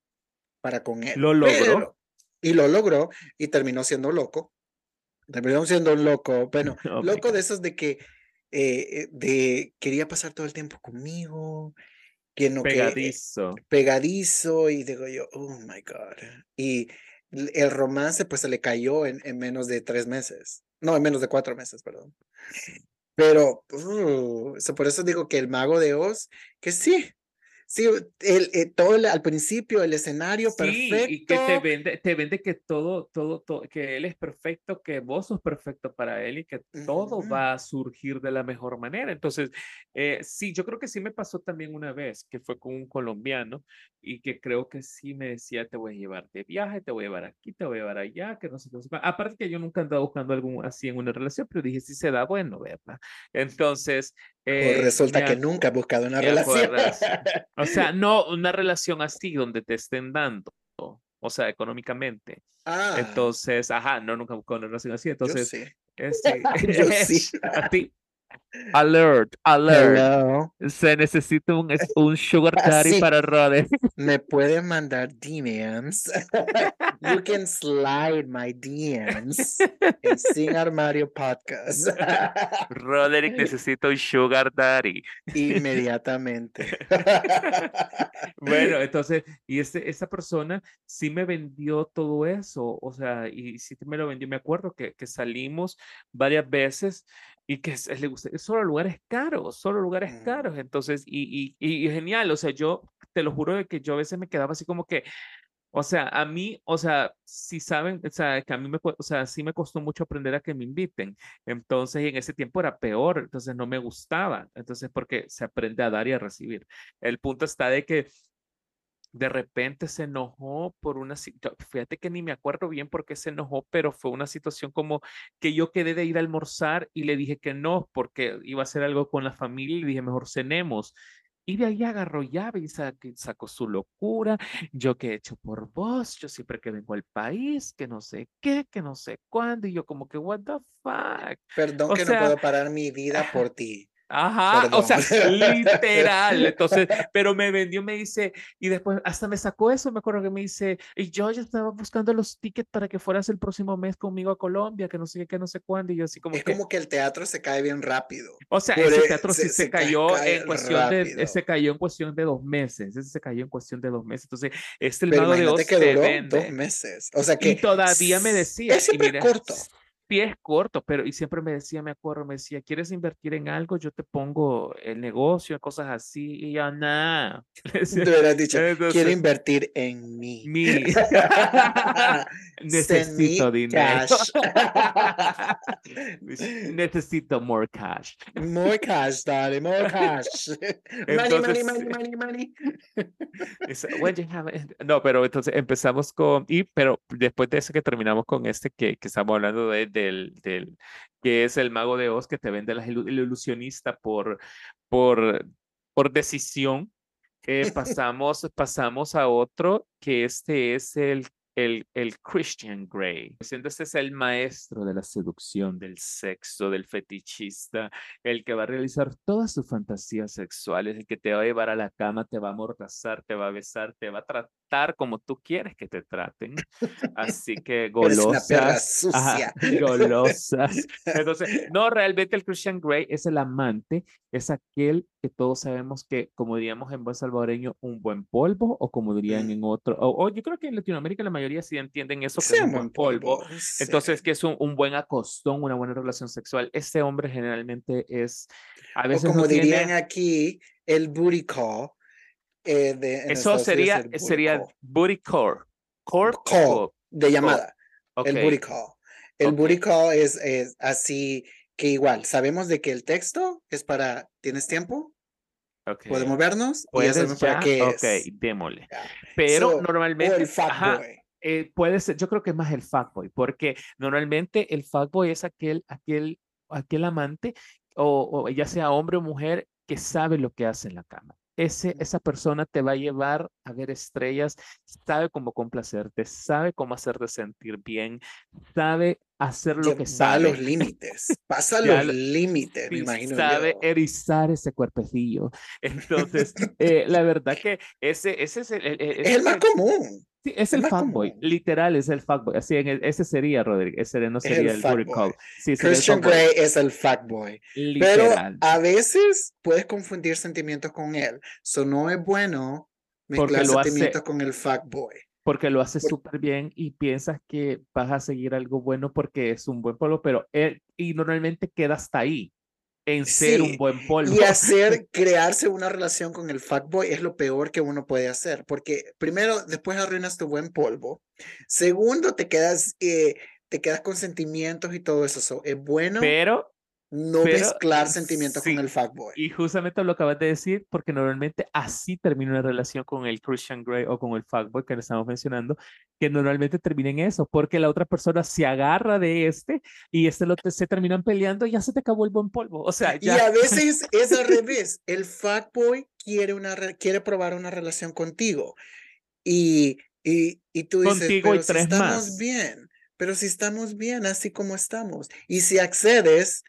para con él. Lo logró. pero- y lo logró y terminó siendo loco. Terminó siendo un loco, bueno, Oh loco de esos de que eh, eh, de quería pasar todo el tiempo conmigo, que no que eh, Pegadizo. pegadizo y digo yo, oh my God. Y el romance pues se le cayó en, en menos de tres meses. No, en menos de cuatro meses, perdón. Pero, uh, por eso digo que el mago de Oz, que sí, sí, el, eh, todo el- al principio, el escenario Sí, perfecto. y que te vende, te vende que todo, todo, todo, que él es perfecto, que vos sos perfecto para él y que todo Ujú. va a surgir de la mejor manera. Entonces, eh, sí, yo creo que sí me pasó también una vez, que fue con un colombiano y que creo que sí me decía, te voy a llevar de viaje, te voy a llevar aquí, te voy a llevar allá, que no sé qué. no sé cuál". Aparte que yo nunca andaba buscando algo así en una relación, pero dije, si se da, bueno, ¿verdad? Entonces, Eh, resulta que nunca he buscado una relación. o sea, no una relación así donde te estén dando, o sea, económicamente. Ah, Entonces, ajá, no, nunca busco una relación así. yo Entonces, sí. este, Yo sí. a ti, alert, alert. Hello. Se necesita un, un sugar daddy Así. para Rode. Me pueden mandar DMs. You can slide my DMs en Sin Armario Podcast. Roderick necesita un sugar daddy. Inmediatamente. Bueno, entonces, y ese, esa persona sí me vendió todo eso, o sea, y sí me lo vendió. Me acuerdo que, que salimos varias veces y que es- le gusta, solo lugares caros, solo lugares Mm. caros. Entonces, y, y, y genial, o sea, yo te lo juro de que yo a veces me quedaba así como que, o sea, a mí, o sea, si saben, o sea, que a mí me, o sea, sí me costó mucho aprender a que me inviten. Entonces, y en ese tiempo era peor, entonces no me gustaba. Entonces, porque se aprende a dar y a recibir. El punto está de que de repente se enojó por una situación, fíjate que ni me acuerdo bien por qué se enojó, pero fue una situación como que yo quedé de ir a almorzar y le dije que no, porque iba a hacer algo con la familia y le dije, mejor cenemos. Y de ahí agarró llave y sacó su locura. Yo que he hecho por vos, yo siempre que vengo al país, que no sé qué, que no sé cuándo. Y yo como que, what the fuck. Perdón que no puedo parar mi vida por ti. Ajá, o sea, literal. Entonces, pero me vendió, me dice, y después hasta me sacó eso, me acuerdo que me dice, y yo ya estaba buscando los tickets para que fueras el próximo mes conmigo a Colombia, que no sé qué, que no sé cuándo, y yo así como Es como que el teatro se cae bien rápido. O sea, ese e, teatro sí se, cayó en cuestión de, se cayó en cuestión de dos meses, ese se cayó en cuestión de dos meses. Entonces, este el mago de Oz que duró dos meses. O sea que. Y todavía me decía. Es siempre corto pies corto, pero y siempre me decía, me acuerdo, me decía, ¿quieres invertir en algo? Yo te pongo el negocio, cosas así, y ya nada. Te hubieras dicho, quiero invertir en mí. Necesito dinero. Necesito more cash. More cash, dale, more cash. money, money, money, money, money. No, pero entonces empezamos con, y, pero después de eso que terminamos con este que, que estamos hablando de del, del, que es el mago de Oz que te vende el ilusionista por, por, por decisión. Eh, pasamos, pasamos a otro que este es el el, el, Christian Grey. Siendo este es el maestro de la seducción, del sexo, del fetichista, el que va a realizar todas sus fantasías sexuales, el que te va a llevar a la cama, te va a amordazar, te va a besar, te va a tratar como tú quieres que te traten. Así que golosas. golosas. Entonces, no, realmente el Christian Grey es el amante, es aquel que todos sabemos que, como diríamos en buen salvadoreño, un buen polvo, o como dirían mm. en otro, o, yo creo que en Latinoamérica la mayoría sí entienden eso, que es un buen polvo. Entonces, que es un, un, buen acostón, una buena relación sexual. Este hombre generalmente es, a veces. O como dirían aquí, el booty call eh, Eso sería, sería booty core. Core call, de llamada. El booty call. El booty call es, es, así que igual, sabemos de que el texto es para, ¿tienes tiempo? Okay. ¿Podemos vernos? ¿Puedes ya? Para qué ok, démosle. Pero normalmente... el fuckboy. Eh, puede ser, yo creo que es más el fuckboy, porque normalmente el fuckboy es aquel, aquel, aquel amante, o, o ya sea hombre o mujer, que sabe lo que hace en la cama ese, esa persona te va a llevar a ver estrellas, sabe cómo complacerte, sabe cómo hacerte sentir bien, sabe hacer lo que sabe. los límites, pasa los límites, me imagino. Sabe erizar ese cuerpecillo. Entonces, eh, la verdad que ese, ese es el, es el más común. Sí, es el fuckboy, literal es el fuckboy. Así en ese sería, Rodríguez, ese no sería el, el. Sí, Christian Grey es el fuckboy. Pero a veces puedes confundir sentimientos con él. So no es bueno mezclar sentimientos con el fuckboy. Porque lo hace súper bien y piensas que vas a seguir algo bueno porque es un buen polo, pero él y normalmente queda hasta ahí en ser un buen polvo. Y hacer, crearse una relación con el fuckboy es lo peor que uno puede hacer, porque primero, después arruinas tu buen polvo. Segundo, te quedas, eh, te quedas con sentimientos y todo eso. es bueno. Pero no mezclar sentimientos con el fuckboy. Y justamente lo acabas de decir, porque normalmente así termina una relación con el Christian Grey o con el fuckboy que le estamos mencionando, que normalmente termina en eso, porque la otra persona se agarra de este y este lo se terminan peleando y ya se te acabó el buen polvo. O sea, Y a veces es al revés. El fuckboy quiere, una, quiere probar una relación contigo y, y, y tú dices, Contigo pero y tres estamos bien, pero si estamos bien así como estamos. Y si accedes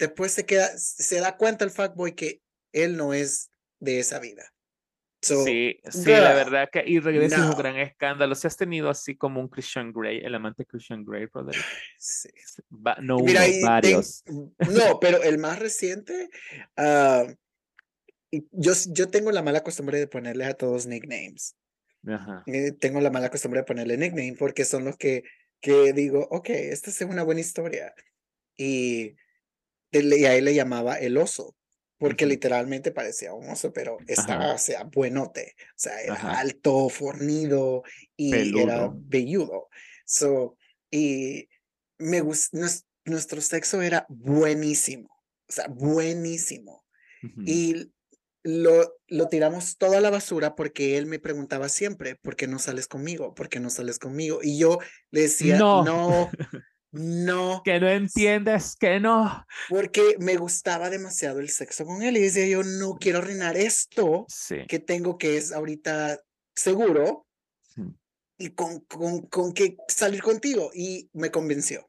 después se queda, se da cuenta el fuckboy que él no es de esa vida. sí, sí, la verdad que y regresa un gran escándalo. Si has tenido así como un Christian Grey, el amante Christian Grey, brother. Sí. no Mira, varios. no, pero el más reciente, uh, yo, yo tengo la mala costumbre de ponerle a todos nicknames. Ajá. Eh, tengo la mala costumbre de ponerle nickname porque son los que, que digo, ok, esta es una buena historia. Y y a él le llamaba el oso, porque literalmente parecía un oso, pero estaba, o sea, buenote, o sea, era alto, fornido y era velludo. So, y me nuestro sexo era buenísimo, o sea, buenísimo. Y lo, lo tiramos toda la basura porque él me preguntaba siempre, ¿por qué no sales conmigo? ¿Por qué no sales conmigo? Y yo le decía, no, no. Que no entiendes, que no. Porque me gustaba demasiado el sexo con él y decía yo, no quiero arruinar esto Sí. que tengo que es ahorita seguro sí. y con, con, con que salir contigo. Y me convenció.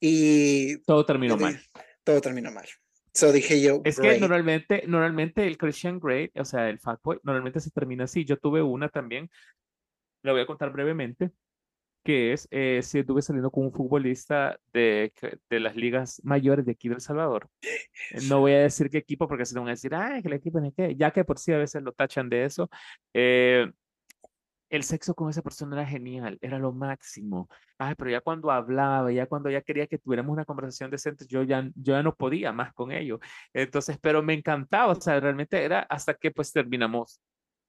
Y Todo terminó mal. todo terminó mal. So dije yo, Es que normalmente, normalmente el Christian Grey, o sea, el fuckboy, normalmente se termina así. Yo tuve una también, la voy a contar brevemente, que es, eh, si estuve saliendo con un futbolista de, que- de las ligas mayores de aquí de El Salvador. Eh, No voy a decir qué equipo porque se van a decir, ay, que el equipo es qué, ya que por sí a veces lo tachan de eso. Eh, el sexo con esa persona era genial, era lo máximo. Ay, pero ya cuando hablaba, ya cuando ya quería que tuviéramos una conversación decente, yo ya, yo ya no podía más con ello. Entonces, pero me encantaba, o sea, realmente era hasta que pues terminamos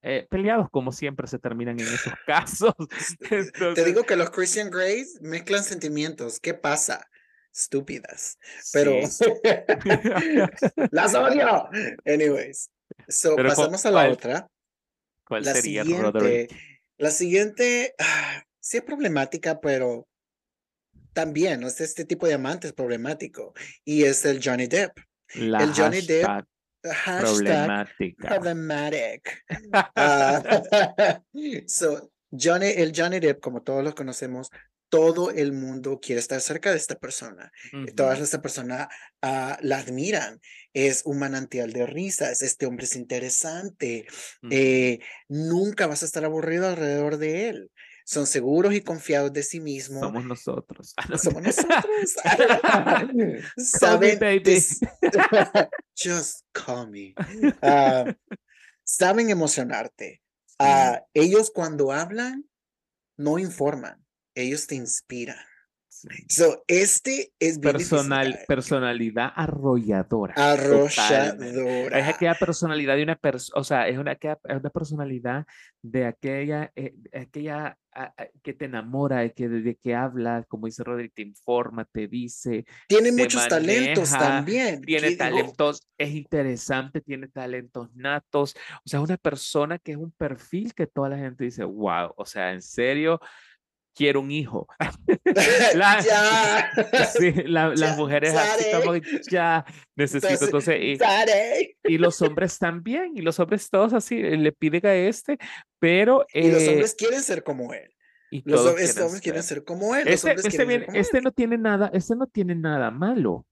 eh, peleados, como siempre se terminan en esos casos. Te Entonces, digo que los Christian Greys mezclan sentimientos. ¿Qué pasa? Estúpidas. Pero sí. las odio. Anyways. So, Pero, ¿cu- pasamos a la cuál- otra. ¿Cuál La sería, siguiente, Roderick? la siguiente, ah, sí es problemática, pero también, o sea, este tipo de amante es problemático. Y es el Johnny Depp. La el Johnny Depp, problemática. problematic. Ah, so, Johnny, el Johnny Depp, como todos los conocemos, todo el mundo quiere estar cerca de esta persona. Todas Ujú, esta persona ah, la admiran. Es un manantial de risas. Este hombre es interesante. eh, nunca vas a estar aburrido alrededor de él. Son seguros y confiados de sí mismos. Somos nosotros. Ah, Somos nosotros. Call me Saben baby. Just call me. Ah, saben emocionarte. Ah, ellos cuando hablan no informan, ellos te inspiran. So, este es bien Personal, personalidad arrolladora. Arrolladora. Es aquella personalidad de una persona, o sea, es una, es una personalidad de aquella, eh, de aquella ah, que te enamora, de que desde que habla, como dice Roderick, te informa, te dice, Tiene te muchos talentos maneja, también. tiene que digo, talentos, es interesante, tiene talentos natos, o sea, es una persona que es un perfil que toda la gente dice, wow, o sea, en serio, quiero un hijo. La- ya. Sí, la- las Ya, mujeres así como ya necesito, entonces, y, Sare. y los hombres también, y los hombres todos así eh, le piden a este, pero Y los eh, hombres quieren ser como él. y Los hombres, quieren ser. como él. Este, hombres este, como este él. no tiene nada, este no tiene nada malo.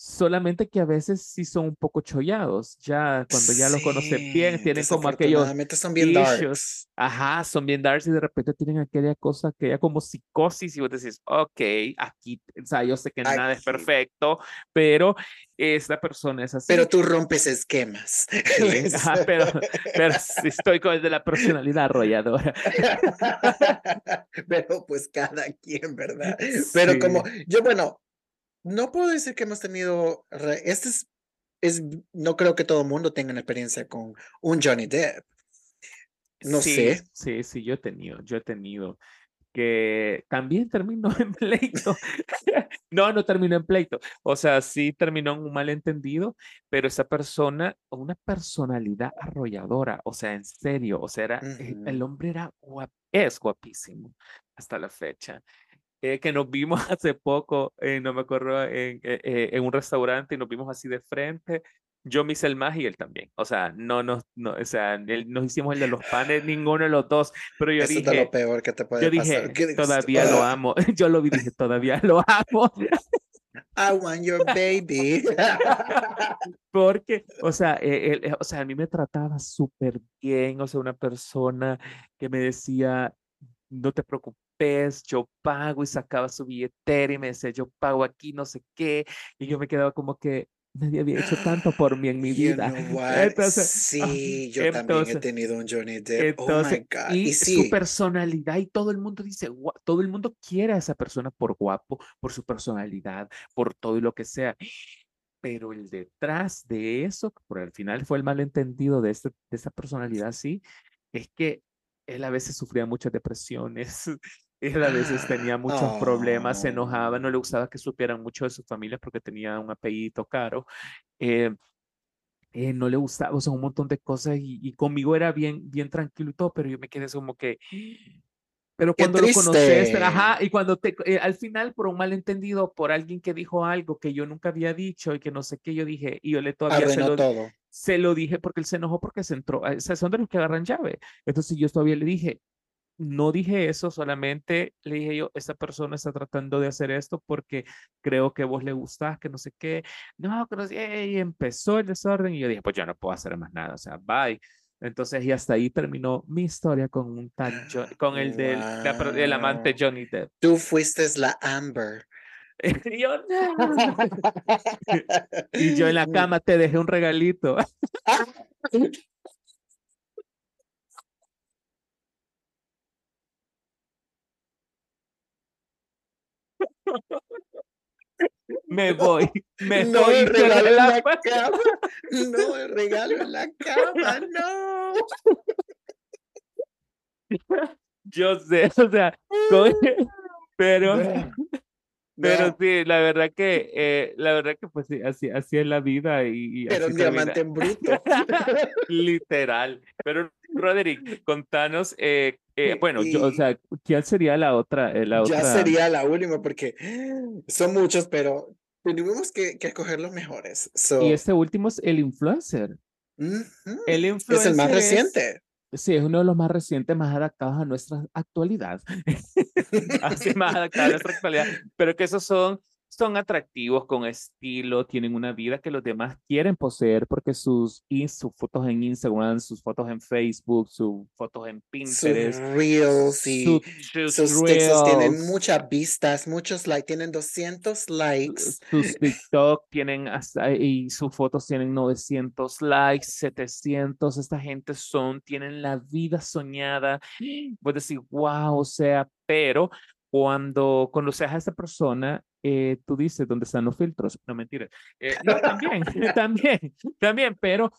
Solamente que a veces sí son un poco chollados. Ya cuando ya los conoces bien, Sí, tienen como aquellos son bien darks. Ajá, son bien darks y de repente tienen aquella cosa, aquella como psicosis y vos decís, ok, aquí, o sea, yo sé que nada es Aquí. perfecto, pero esta persona es así. Pero tú rompes esquemas. Sí, ajá, pero, pero sí estoy con el de la personalidad arrolladora. Pero pues cada quien, ¿verdad? Pero Sí. como yo, bueno, no puedo decir que hemos tenido, este es, es, no creo que todo el mundo tenga una experiencia con un Johnny Depp. No Sí, sé. Sí, sí, yo he tenido, yo he tenido que también terminó en pleito. No, no terminó en pleito. O sea, sí terminó en un malentendido, pero esa persona, una personalidad arrolladora, o sea, en serio, o sea, era, eh, el hombre era guap- es guapísimo hasta la fecha. Eh, que nos vimos hace poco, eh, no me acuerdo, en, eh, eh, en un restaurante y nos vimos así de frente. Yo me hice el más y él también. O sea, no nos, no, o sea, él- nos hicimos el de los panes, ninguno de los dos. Pero yo Eso es dije, lo peor que te puede yo pasar. dije, todavía lo amo. Yo lo vi, dije, todavía lo amo. I want your baby. Porque, o sea, eh, él, eh, o sea, a mí me trataba súper bien. O sea, una persona que me decía, no te preocupes, yo pago y sacaba su billetera y me decía, yo pago aquí, no sé qué. Y yo me quedaba como que nadie había hecho tanto por mí en mi You vida. Entonces, Sí, yo también he entonces, tenido un Johnny Depp. Oh my Entonces, God. y Y su sí, personalidad, y todo el mundo dice, "Gua- todo el mundo quiere a esa persona por guapo, por su personalidad, por todo y lo que sea. Pero el detrás de eso, por al final fue el malentendido de, este, de esa personalidad, sí, es que él a veces sufría muchas depresiones, él a veces tenía muchos problemas, se enojaba, no le Oh. gustaba que supieran mucho de su familia porque tenía un apellido caro. eh, eh, no le gustaba, o sea, un montón de cosas y, y conmigo era bien, bien tranquilo y todo, pero yo me quedé como que, Pero cuando lo conoces, ajá, y cuando te, eh, al final, por un malentendido, por alguien que dijo algo que yo nunca había dicho y que no sé qué yo dije, y yo le todavía se lo, todo. se lo dije porque él se enojó porque se entró, o sea, son de los que agarran llave. Entonces yo todavía le dije, no dije eso, solamente le dije yo, esta persona está tratando de hacer esto porque creo que vos le gustás, que no sé qué. No, que no sé, y empezó el desorden y yo dije, pues yo no puedo hacer más nada, o sea, bye. Entonces, y hasta ahí terminó mi historia con un tal con el del el amante Johnny Depp. Tú fuiste la Amber. y yo, y yo en la cama te dejé un regalito. me voy, me no voy. regalo en la cama, no el regalo en la cama, no. Yo sé, o sea, pero, pero sí, la verdad que, eh, la verdad que pues sí, así, así es la vida y, Era un diamante en bruto. Literal. Pero Roderick, contanos, eh, eh, bueno, yo, o sea, ¿quién sería la otra, eh, la ya sería la última porque son muchos, pero tenemos que, que escoger los mejores. y este último es el influencer. El influencer es el más reciente. Sí, es uno de los más recientes, más adaptados a nuestra actualidad. Así más adaptados a nuestra actualidad. Pero que esos son son atractivos con estilo, tienen una vida que los demás quieren poseer porque sus, sus fotos en Instagram, sus fotos en Facebook, sus fotos en Pinterest, sus reels y sus, textos tienen muchas vistas, muchos likes, tienen 200 likes. Sus TikTok tienen hasta, y sus fotos tienen 900 likes, 700. Esta gente son, tienen la vida soñada. Puedes decir, wow, o sea, pero cuando conoces a esta persona, eh, tú dices, ¿dónde están los filtros? No, mentira. Eh, no, también, también, también, pero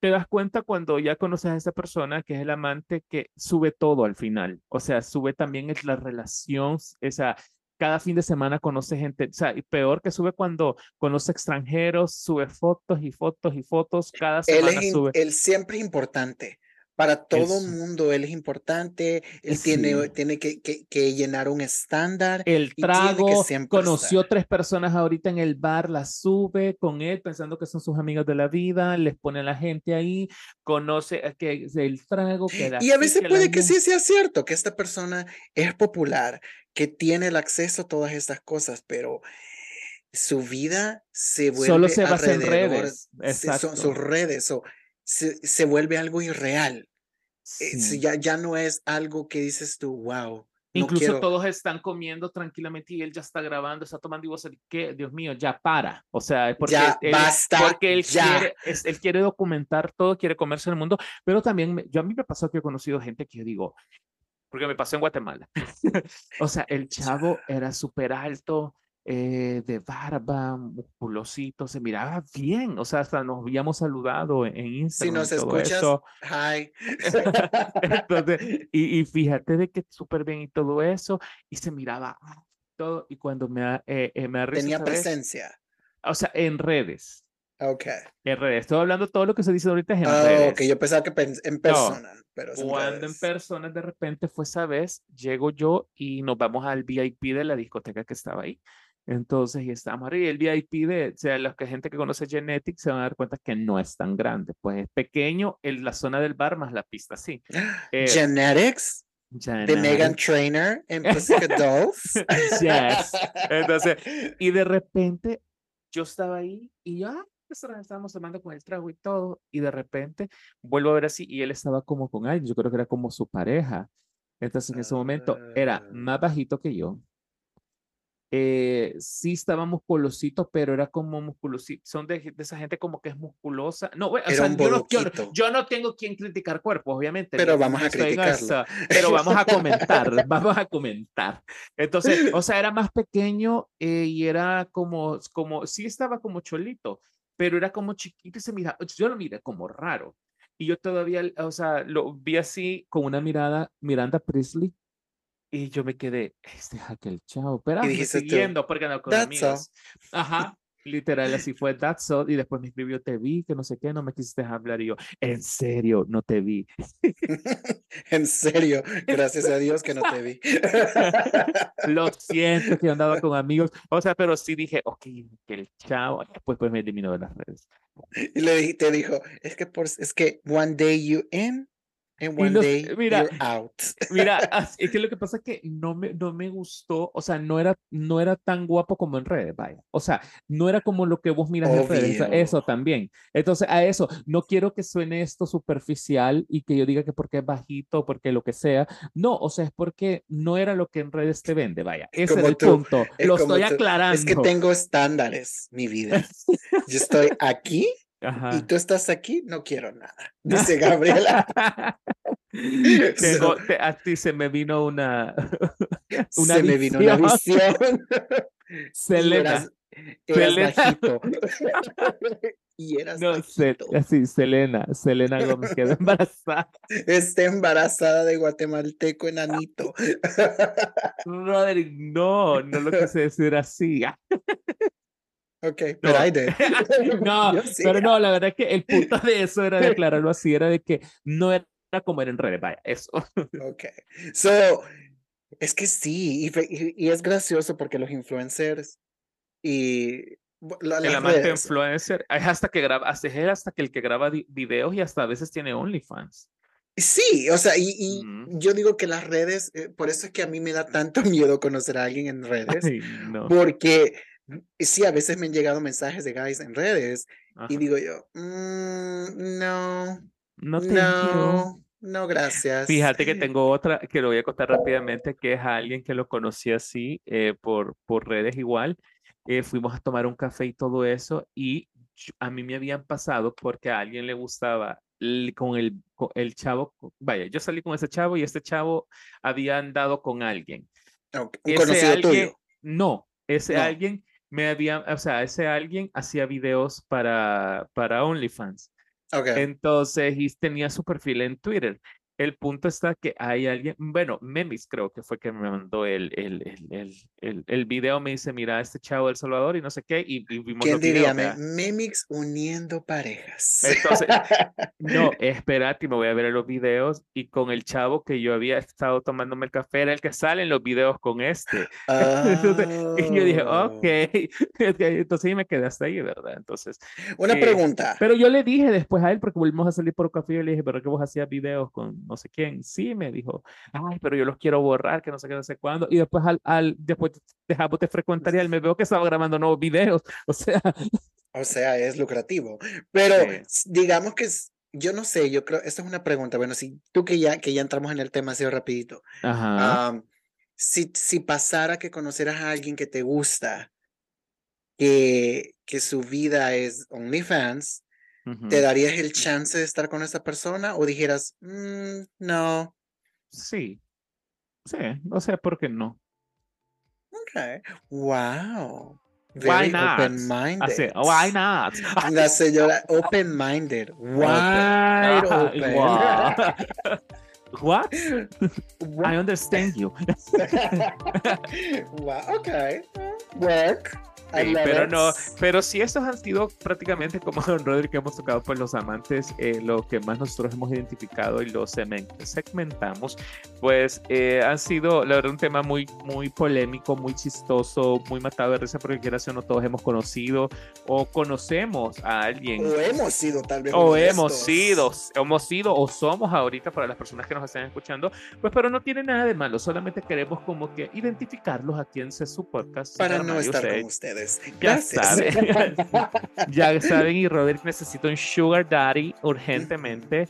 te das cuenta cuando ya conoces a esa persona que es el amante que sube todo al final. O sea, sube también es la relación, esa, cada fin de semana conoce gente, o sea, y peor que sube cuando conoce extranjeros, sube fotos y fotos y fotos, cada semana sube. Él siempre es importante. Para todo el mundo él es importante, él tiene, tiene que, que, llenar un estándar. El trago, conoció tres personas ahorita en el bar, las sube con él pensando que son sus amigos de la vida, les pone a la gente ahí, conoce eh, que el trago. Que y a veces puede que sí sea cierto, que esta persona es popular, que tiene el acceso a todas estas cosas, pero su vida se vuelve Solo se basa en redes. Son sus redes. o se, se vuelve algo irreal. Eh, ya, ya no es algo que dices tú, wow. Incluso todos están comiendo tranquilamente y él ya está grabando, está tomando y vos, ¿qué? Dios mío, ya para. O sea, porque, ya, él, basta, porque él, Quiere, él quiere documentar todo, quiere comerse el mundo, pero también yo a mí me pasó que he conocido gente que yo digo, porque me pasó en Guatemala. o sea, el chavo era súper alto, eh, de barba, musculosito, se miraba bien, o sea, hasta nos habíamos saludado en Instagram. Si nos escuchas, hi. Entonces, y, y, fíjate de que súper bien y todo eso, y se miraba todo, y cuando me, eh, eh me Tenía presencia. O sea, en redes. Ok. En redes. Estoy hablando todo lo que se dice ahorita es en oh, redes. Ok, yo pensaba que en persona. pero cuando en persona de repente fue esa vez, llego yo y nos vamos al VIP de la discoteca que estaba ahí. Entonces, y estamos arriba. Y el VIP de, o sea, los que gente que conoce Genetics se van a dar cuenta que no es tan grande. Pues es pequeño en la zona del bar más la pista, sí. Eh, Genetics. De Megan Trainer en Pacific Dolls. yes. Entonces, y de repente yo estaba ahí y ya ah, estábamos tomando con el trago y todo. Y de repente vuelvo a ver así y él estaba como con alguien. Yo creo que era como su pareja. Entonces, en ese momento era ah. más bajito que yo eh, sí estaba musculosito, pero era como musculosito. Son de, esa gente como que es musculosa. No, o sea, yo, no, yo, no, tengo quien criticar cuerpos, obviamente. Pero vamos a criticarlo. pero vamos a comentar, vamos a comentar. Entonces, o sea, era más pequeño eh, y era como, como, sí estaba como cholito, pero era como chiquito y se mira, yo lo miré como raro. Y yo todavía, o sea, lo vi así con una mirada, Miranda Priestley, y yo me quedé, este es aquel chavo, pero siguiendo porque no con amigos. Ajá. Literal, así fue, that's all. Y después me escribió, te vi, que no sé qué, no me quisiste hablar. Y yo, en serio, no te vi. en serio, gracias a Dios que no te vi. Lo siento, que andaba con amigos. O sea, pero sí dije, ok, el chavo, después pues me eliminó de las redes. Y le te dijo, es que, por, es que one day you in And one day mira, you're out. mira, es que lo que pasa es que no me, no me gustó, o sea, no era, no era tan guapo como en redes, vaya. O sea, no era como lo que vos miras en redes, eso también. Entonces, a eso, no quiero que suene esto superficial y que yo diga que porque es bajito, porque lo que sea. No, o sea, es porque no era lo que en redes te vende, vaya. Ese es el punto. Lo estoy aclarando. Es que tengo estándares, mi vida. Yo estoy aquí y tú estás aquí, no quiero nada, dice Gabriela. a ti se me vino una, una se me vino una visión. Selena. Eras, bajito. y eras no, bajito. así, Selena, Selena Gómez quedó embarazada. Está embarazada de guatemalteco enanito. Roderick, no, no lo quise decir así. Ok, pero hay de. no, pero no, la verdad es que el punto de eso era de aclararlo así, era de que no era como era en redes, vaya, eso. ok, so, es que sí, y, es gracioso porque los influencers y la, el amante influencer es hasta que graba, es hasta que el que graba videos y hasta a veces tiene OnlyFans. Sí, o sea, y, yo digo que las redes, eh, por eso es que a mí me da tanto miedo conocer a alguien en redes, porque sí, a veces me han llegado mensajes de guys en redes y digo yo, mm, no, no, no, no, gracias. Fíjate que tengo otra que lo voy a contar rápidamente, que es a alguien que lo conocí así eh, por, por redes igual. Eh, fuimos a tomar un café y todo eso y a mí me habían pasado porque a alguien le gustaba con el, el chavo, vaya, yo salí con ese chavo y este chavo había andado con alguien. ¿Un conocido tuyo? No, ese alguien me había, o sea, ese alguien hacía videos para, para OnlyFans. Okay. Entonces, y tenía su perfil en Twitter. El punto está que hay alguien, bueno, Memis creo que fue que me mandó el, el, el, el, el video, me dice, mira, este chavo del Salvador y no sé qué, y, vimos ¿Quién diría? Memix uniendo parejas. Entonces, no, espérate, me voy a ver los videos y con el chavo que yo había estado tomándome el café, era el que sale en los videos con este. y yo dije, ok, entonces me quedé hasta ahí, ¿verdad? Entonces. Una eh, pregunta. Pero yo le dije después a él, porque volvimos a salir por un café, y le dije, pero que vos hacías videos con no sé quién. Sí, me dijo, ay, pero yo los quiero borrar, que no sé qué, no sé cuándo. Y después, al, al después de frecuentaría, él me veo que estaba grabando nuevos videos. O sea. O sea, es lucrativo. Pero digamos que yo no sé, yo creo, esta es una pregunta. Bueno, si tú que ya, que ya entramos en el tema así rapidito. Ajá. si, si pasara que conocieras a alguien que te gusta, que, que su vida es OnlyFans, ¿Te darías el chance de estar con esa persona o dijeras, mm, no? Sí, sí, no sé por qué no. Ok, wow. Very why not? Open-minded. why not? La señora open-minded. Wide open. What? I understand you. wow, okay. Work pero no, pero si estos han sido prácticamente como Don Rodri que hemos tocado pues los amantes, eh, lo que más nosotros hemos identificado y lo segmentamos, pues eh, han sido la verdad un tema muy, muy polémico, muy chistoso, muy matado de risa porque quieras o no todos hemos conocido o conocemos a alguien. O hemos sido tal vez. O hemos sido, hemos sido o somos ahorita para las personas que nos están escuchando, pues pero no tiene nada de malo, solamente queremos como que identificarlos aquí en su podcast. Para no estar con ustedes. Ya saben. ya saben, y Roderick necesita un sugar daddy urgentemente.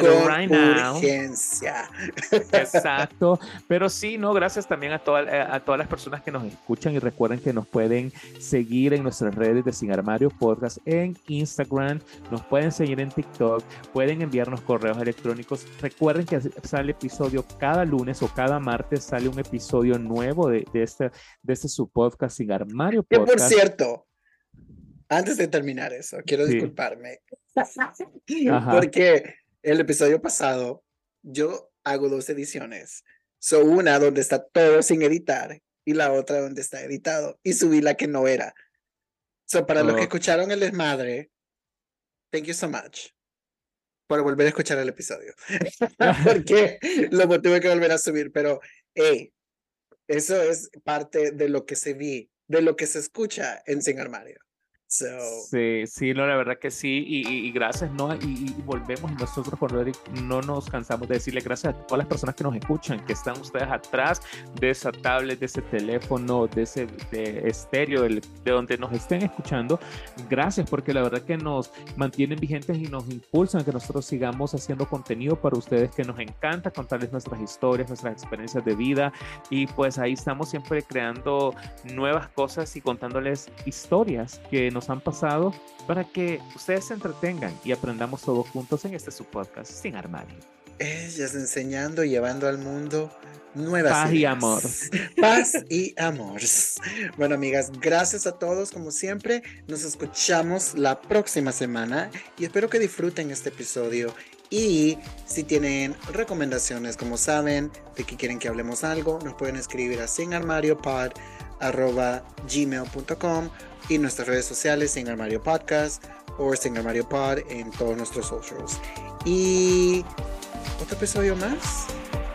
Pero right now. Urgencia. Exacto. Pero sí, no, gracias también a, eh, a todas las personas que nos escuchan y recuerden que nos pueden seguir en nuestras redes de Sin Armario Podcast en Instagram, nos pueden seguir en TikTok, pueden enviarnos correos electrónicos. Recuerden que sale episodio cada lunes o cada martes sale un episodio nuevo de, de este, de este su podcast Sin Armario Podcast. Que por cierto, antes de terminar eso, quiero disculparme. Porque el episodio pasado, yo hago dos ediciones. So, una donde está todo sin editar y la otra donde está editado. Y subí la que no era. So, para los que Oh. escucharon el desmadre, thank you so much por volver a escuchar el episodio. Porque lo tuve que volver a subir, pero hey, eso es parte de lo que se vi, de lo que se escucha en Sin Armario. So, Sí, sí, no, la verdad que sí, y, y- y gracias, ¿no? Y, y volvemos, y nosotros con Roderick no nos cansamos de decirle gracias a todas las personas que nos escuchan, que están ustedes atrás de esa tablet, de ese teléfono, de ese de estéreo, de donde nos estén escuchando. Gracias, porque la verdad que nos mantienen vigentes y nos impulsan a que nosotros sigamos haciendo contenido para ustedes, que nos encanta contarles nuestras historias, nuestras experiencias de vida, y pues ahí estamos siempre creando nuevas cosas y contándoles historias que nos han pasado para que ustedes se entretengan y aprendamos todos juntos en este su podcast sin armario. ellas enseñando y llevando al mundo nuevas Paz y ideas. amor. Paz y amor. Bueno, amigas, gracias a todos como siempre. Nos escuchamos la próxima semana y espero que disfruten este episodio. Y si tienen recomendaciones, como saben, de que quieren que hablemos algo, nos pueden escribir a sinarmariopod.gmail.com y nuestras redes sociales, Sin Armario Podcast o Sin Armario Pod en todos nuestros socials. Y otro episodio más.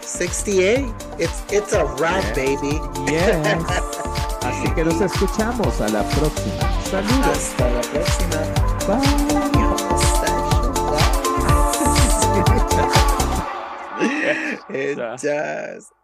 68. It's, it's a wrap, baby. Yes. Así que nos escuchamos a la próxima. Saludos. Hasta la próxima. Bye. It